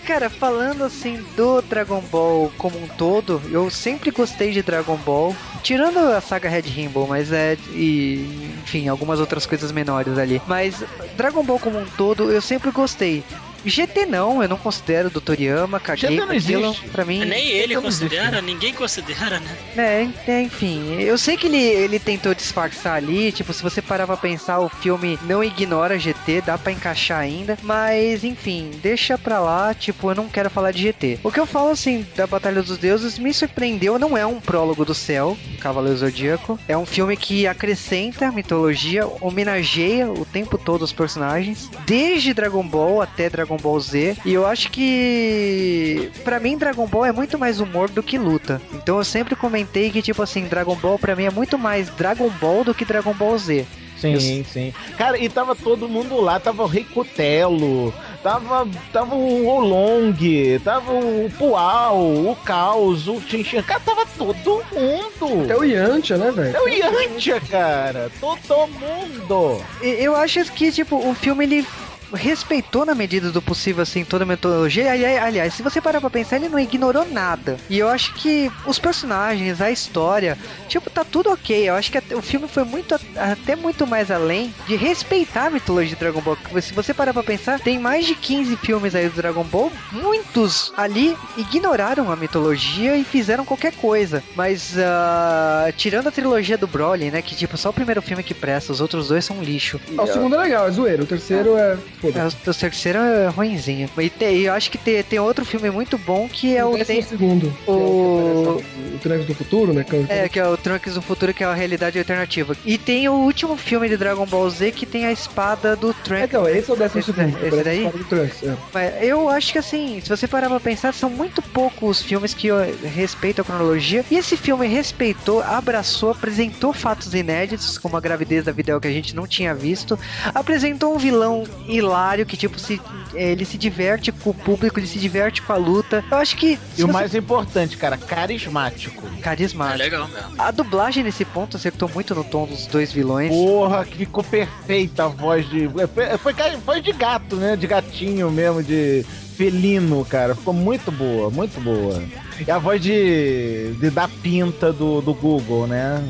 Cara, falando assim do Dragon Ball como um todo, eu sempre gostei de Dragon Ball, tirando a saga Red Rainbow, mas é e enfim, algumas outras coisas menores ali. Mas Dragon Ball como um todo, eu sempre gostei. GT não, eu não considero do Toriyama, caguei GT não existe. Pra mim, nem ele não existe. considera, ninguém considera, né? É, é, enfim, eu sei que ele, ele tentou disfarçar ali, tipo, se você parar pra pensar, o filme não ignora GT, dá pra encaixar ainda, mas enfim, deixa pra lá, tipo, eu não quero falar de GT. O que eu falo, assim, da Batalha dos Deuses me surpreendeu, não é um prólogo do céu, Cavaleiro Zodíaco, é um filme que acrescenta a mitologia, homenageia o tempo todo os personagens, desde Dragon Ball até Dragon Ball Z, e eu acho que, pra mim, Dragon Ball é muito mais humor do que luta. Então eu sempre comentei que, tipo assim, Dragon Ball pra mim é muito mais Dragon Ball do que Dragon Ball Z. Sim, sim. Cara, e tava todo mundo lá, tava o Rei Cutelo, tava, tava o Olong, tava o Pual, o Caos, o Chinchin. Cara, tava todo mundo. Até o Yantia, né, velho? É o Yantia, cara. Todo mundo. E- Eu acho que, tipo, o filme ele respeitou na medida do possível, assim, toda a metodologia. Ali- Aliás, se você parar pra pensar, ele não ignorou nada. E eu acho que os personagens, a história, tipo, tá tudo ok. Eu acho que até- o filme foi muito, até muito mais além de respeitar a mitologia de Dragon Ball. Porque Se você parar pra pensar, tem mais de 15 filmes aí do Dragon Ball. Muitos ali ignoraram a mitologia e fizeram qualquer coisa. Mas, ah, tirando a trilogia do Broly, né, que, tipo, só o primeiro filme que presta, os outros dois são lixo. Ah, o segundo é legal, é zoeiro. O terceiro é. É, Foda-se. o, o terceiro é ruimzinho. E tem- eu acho que tem, tem outro filme muito bom que é o. décimo Tem, segundo. é o- O Trunks do Futuro, né? que é, que é o Trunks do Futuro, que é a realidade alternativa. E tem o último filme de Dragon Ball Z que tem a espada do Trunks. Então, esse é o décimo Esse segundo. esse daí? Trunks, é. Mas eu acho que assim, se você parar pra pensar, são muito poucos os filmes que respeitam a cronologia. E esse filme respeitou, abraçou, apresentou fatos inéditos, como a gravidez da Videl que a gente não tinha visto. Apresentou um vilão hilário que, tipo, se, ele se diverte com o público, ele se diverte com a luta. Eu acho que. E o você- mais importante, cara, carismático. É Carismático. legal mesmo. A dublagem nesse ponto acertou muito no tom dos dois vilões. Porra, que ficou perfeita a voz de. Foi, foi, ca- foi de gato, né? De gatinho mesmo, de felino, cara. Ficou muito boa, muito boa. E a voz de. de da pinta do, do Google, né?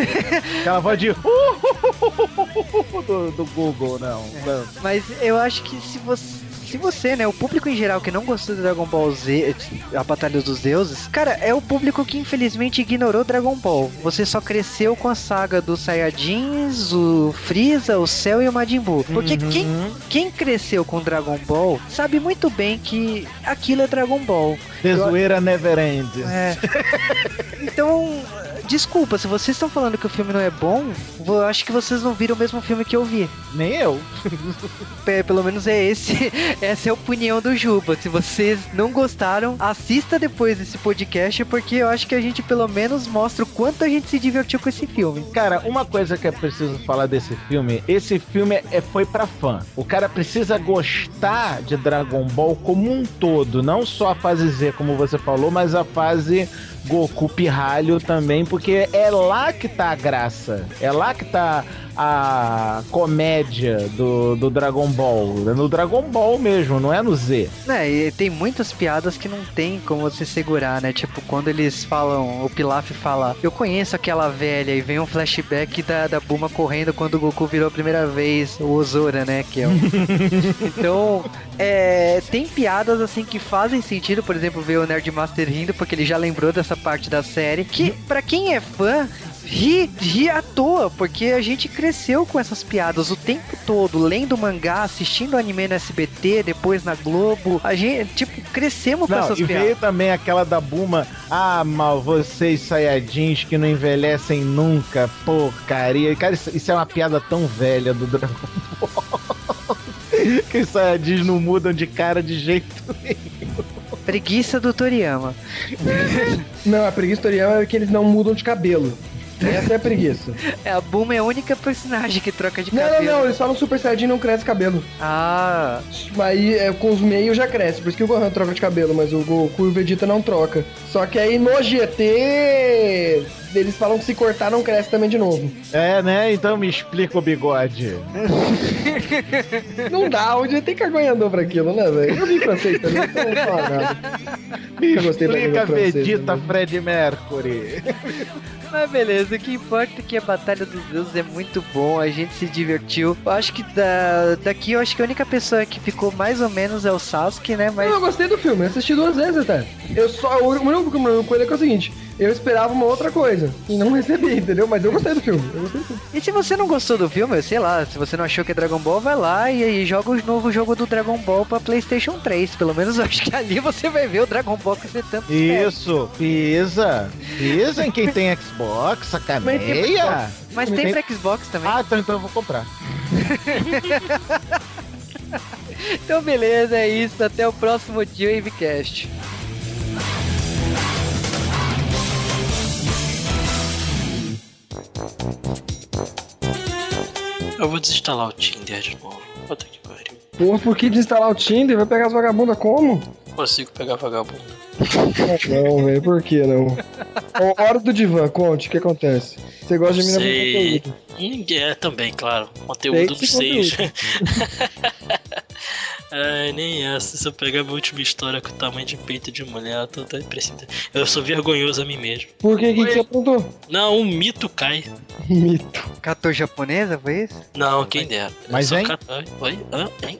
Aquela voz de. do, do Google, não. não. Mas eu acho que se você. Se você, né, o público em geral que não gostou de Dragon Ball Z, a Batalha dos Deuses, cara, é o público que infelizmente ignorou Dragon Ball. Você só cresceu com a saga dos Saiyajins, o Freeza, o Cell e o Majin Buu. Porque Uhum. quem, quem cresceu com Dragon Ball sabe muito bem que aquilo é Dragon Ball. The zoeira never ends. É. Então, desculpa, se vocês estão falando que o filme não é bom, eu acho que vocês não viram o mesmo filme que eu vi. Nem eu. Pe- Pelo menos é esse, essa é a opinião do Juba. Se vocês não gostaram, assista depois desse podcast, porque eu acho que a gente pelo menos mostra o quanto a gente se divertiu com esse filme. Cara, uma coisa que é preciso falar desse filme, esse filme é, foi pra fã. O cara precisa gostar de Dragon Ball como um todo, não só a fase Z, como você falou, mas a fase Goku Pirralho também, porque é lá que tá a graça. É lá que tá a comédia do, do Dragon Ball. É no Dragon Ball mesmo, não é no Z. É, e tem muitas piadas que não tem como você segurar, né? Tipo, quando eles falam, o Pilaf fala, eu conheço aquela velha, e vem um flashback da, da Buma correndo quando o Goku virou a primeira vez, o Ozora, né? Que é um... então, é, tem piadas assim que fazem sentido, por exemplo, ver o Nerdmaster rindo, porque ele já lembrou dessa parte da série, que pra quem é fã, ri, ri à toa, porque a gente cresceu com essas piadas o tempo todo, lendo mangá, assistindo anime no SBT, depois na Globo. A gente, tipo, crescemos com Não, essas e piadas. veio também aquela da Buma, ah, mal, vocês Saiyajins que não envelhecem nunca, porcaria. Cara, isso, isso é uma piada tão velha do Dragon Ball. que os Saiyajins não mudam de cara de jeito Preguiça do Toriyama. Não, a preguiça do Toriyama é que eles não mudam de cabelo. Essa é a preguiça. É, a Buma é a única personagem que troca de Não, cabelo. não, não, eles falam Super Saiyajin não cresce cabelo. Ah, Aí é, com os meios já cresce, por isso que o Gohan troca de cabelo, mas o Goku e o Vegeta não troca. Só que aí no GT eles falam que se cortar não cresce também de novo. É, né? Então me explica o bigode. Não dá, o GT cagonha andou pra aquilo, né, velho? Eu vi francês também, então não fala nada. Língua Explica Vegeta né? Fred Mercury. Mas beleza, o que importa é que a Batalha dos Deuses é muito bom, a gente se divertiu. Eu acho que da, daqui, eu acho que a única pessoa que ficou mais ou menos é o Sasuke, né? Mas Não, eu gostei do filme, eu assisti duas vezes até. Eu só, o único problema com ele é que é o seguinte, eu esperava uma outra coisa e não recebi, entendeu? Mas eu gostei do filme, eu gostei do filme. E se você não gostou do filme, sei lá, se você não achou que é Dragon Ball, vai lá e, e joga o novo jogo do Dragon Ball pra PlayStation 3. Pelo menos eu acho que ali você vai ver o Dragon Ball que você tanto espera. Isso, pisa. Pisa em quem tem Xbox, sacaneia. Mas tem pra Xbox também. Ah, então, então eu vou comprar. Então beleza, é isso. Até o próximo dia Wavecast. Eu vou desinstalar o Tinder de novo. Puta que pariu. Porra, por que desinstalar o Tinder? Vai pegar as vagabundas como? Consigo pegar vagabundo. Não, velho, por que não? Hora do divã, conte, o que acontece? Você gosta de mina com Sei. conteúdo. E é também, claro. Conteúdo esse seis. Ai, nem essa. Se eu pegar minha última história com o tamanho de peito de mulher, eu tô até precisa. Eu sou vergonhoso a mim mesmo. Por que? O que, que você aprontou? Não, um mito cai. Mito. Catou japonesa, foi isso? Não, quem dera. Mas, Só hein? ca- Oi? Oi? Hã? Hein?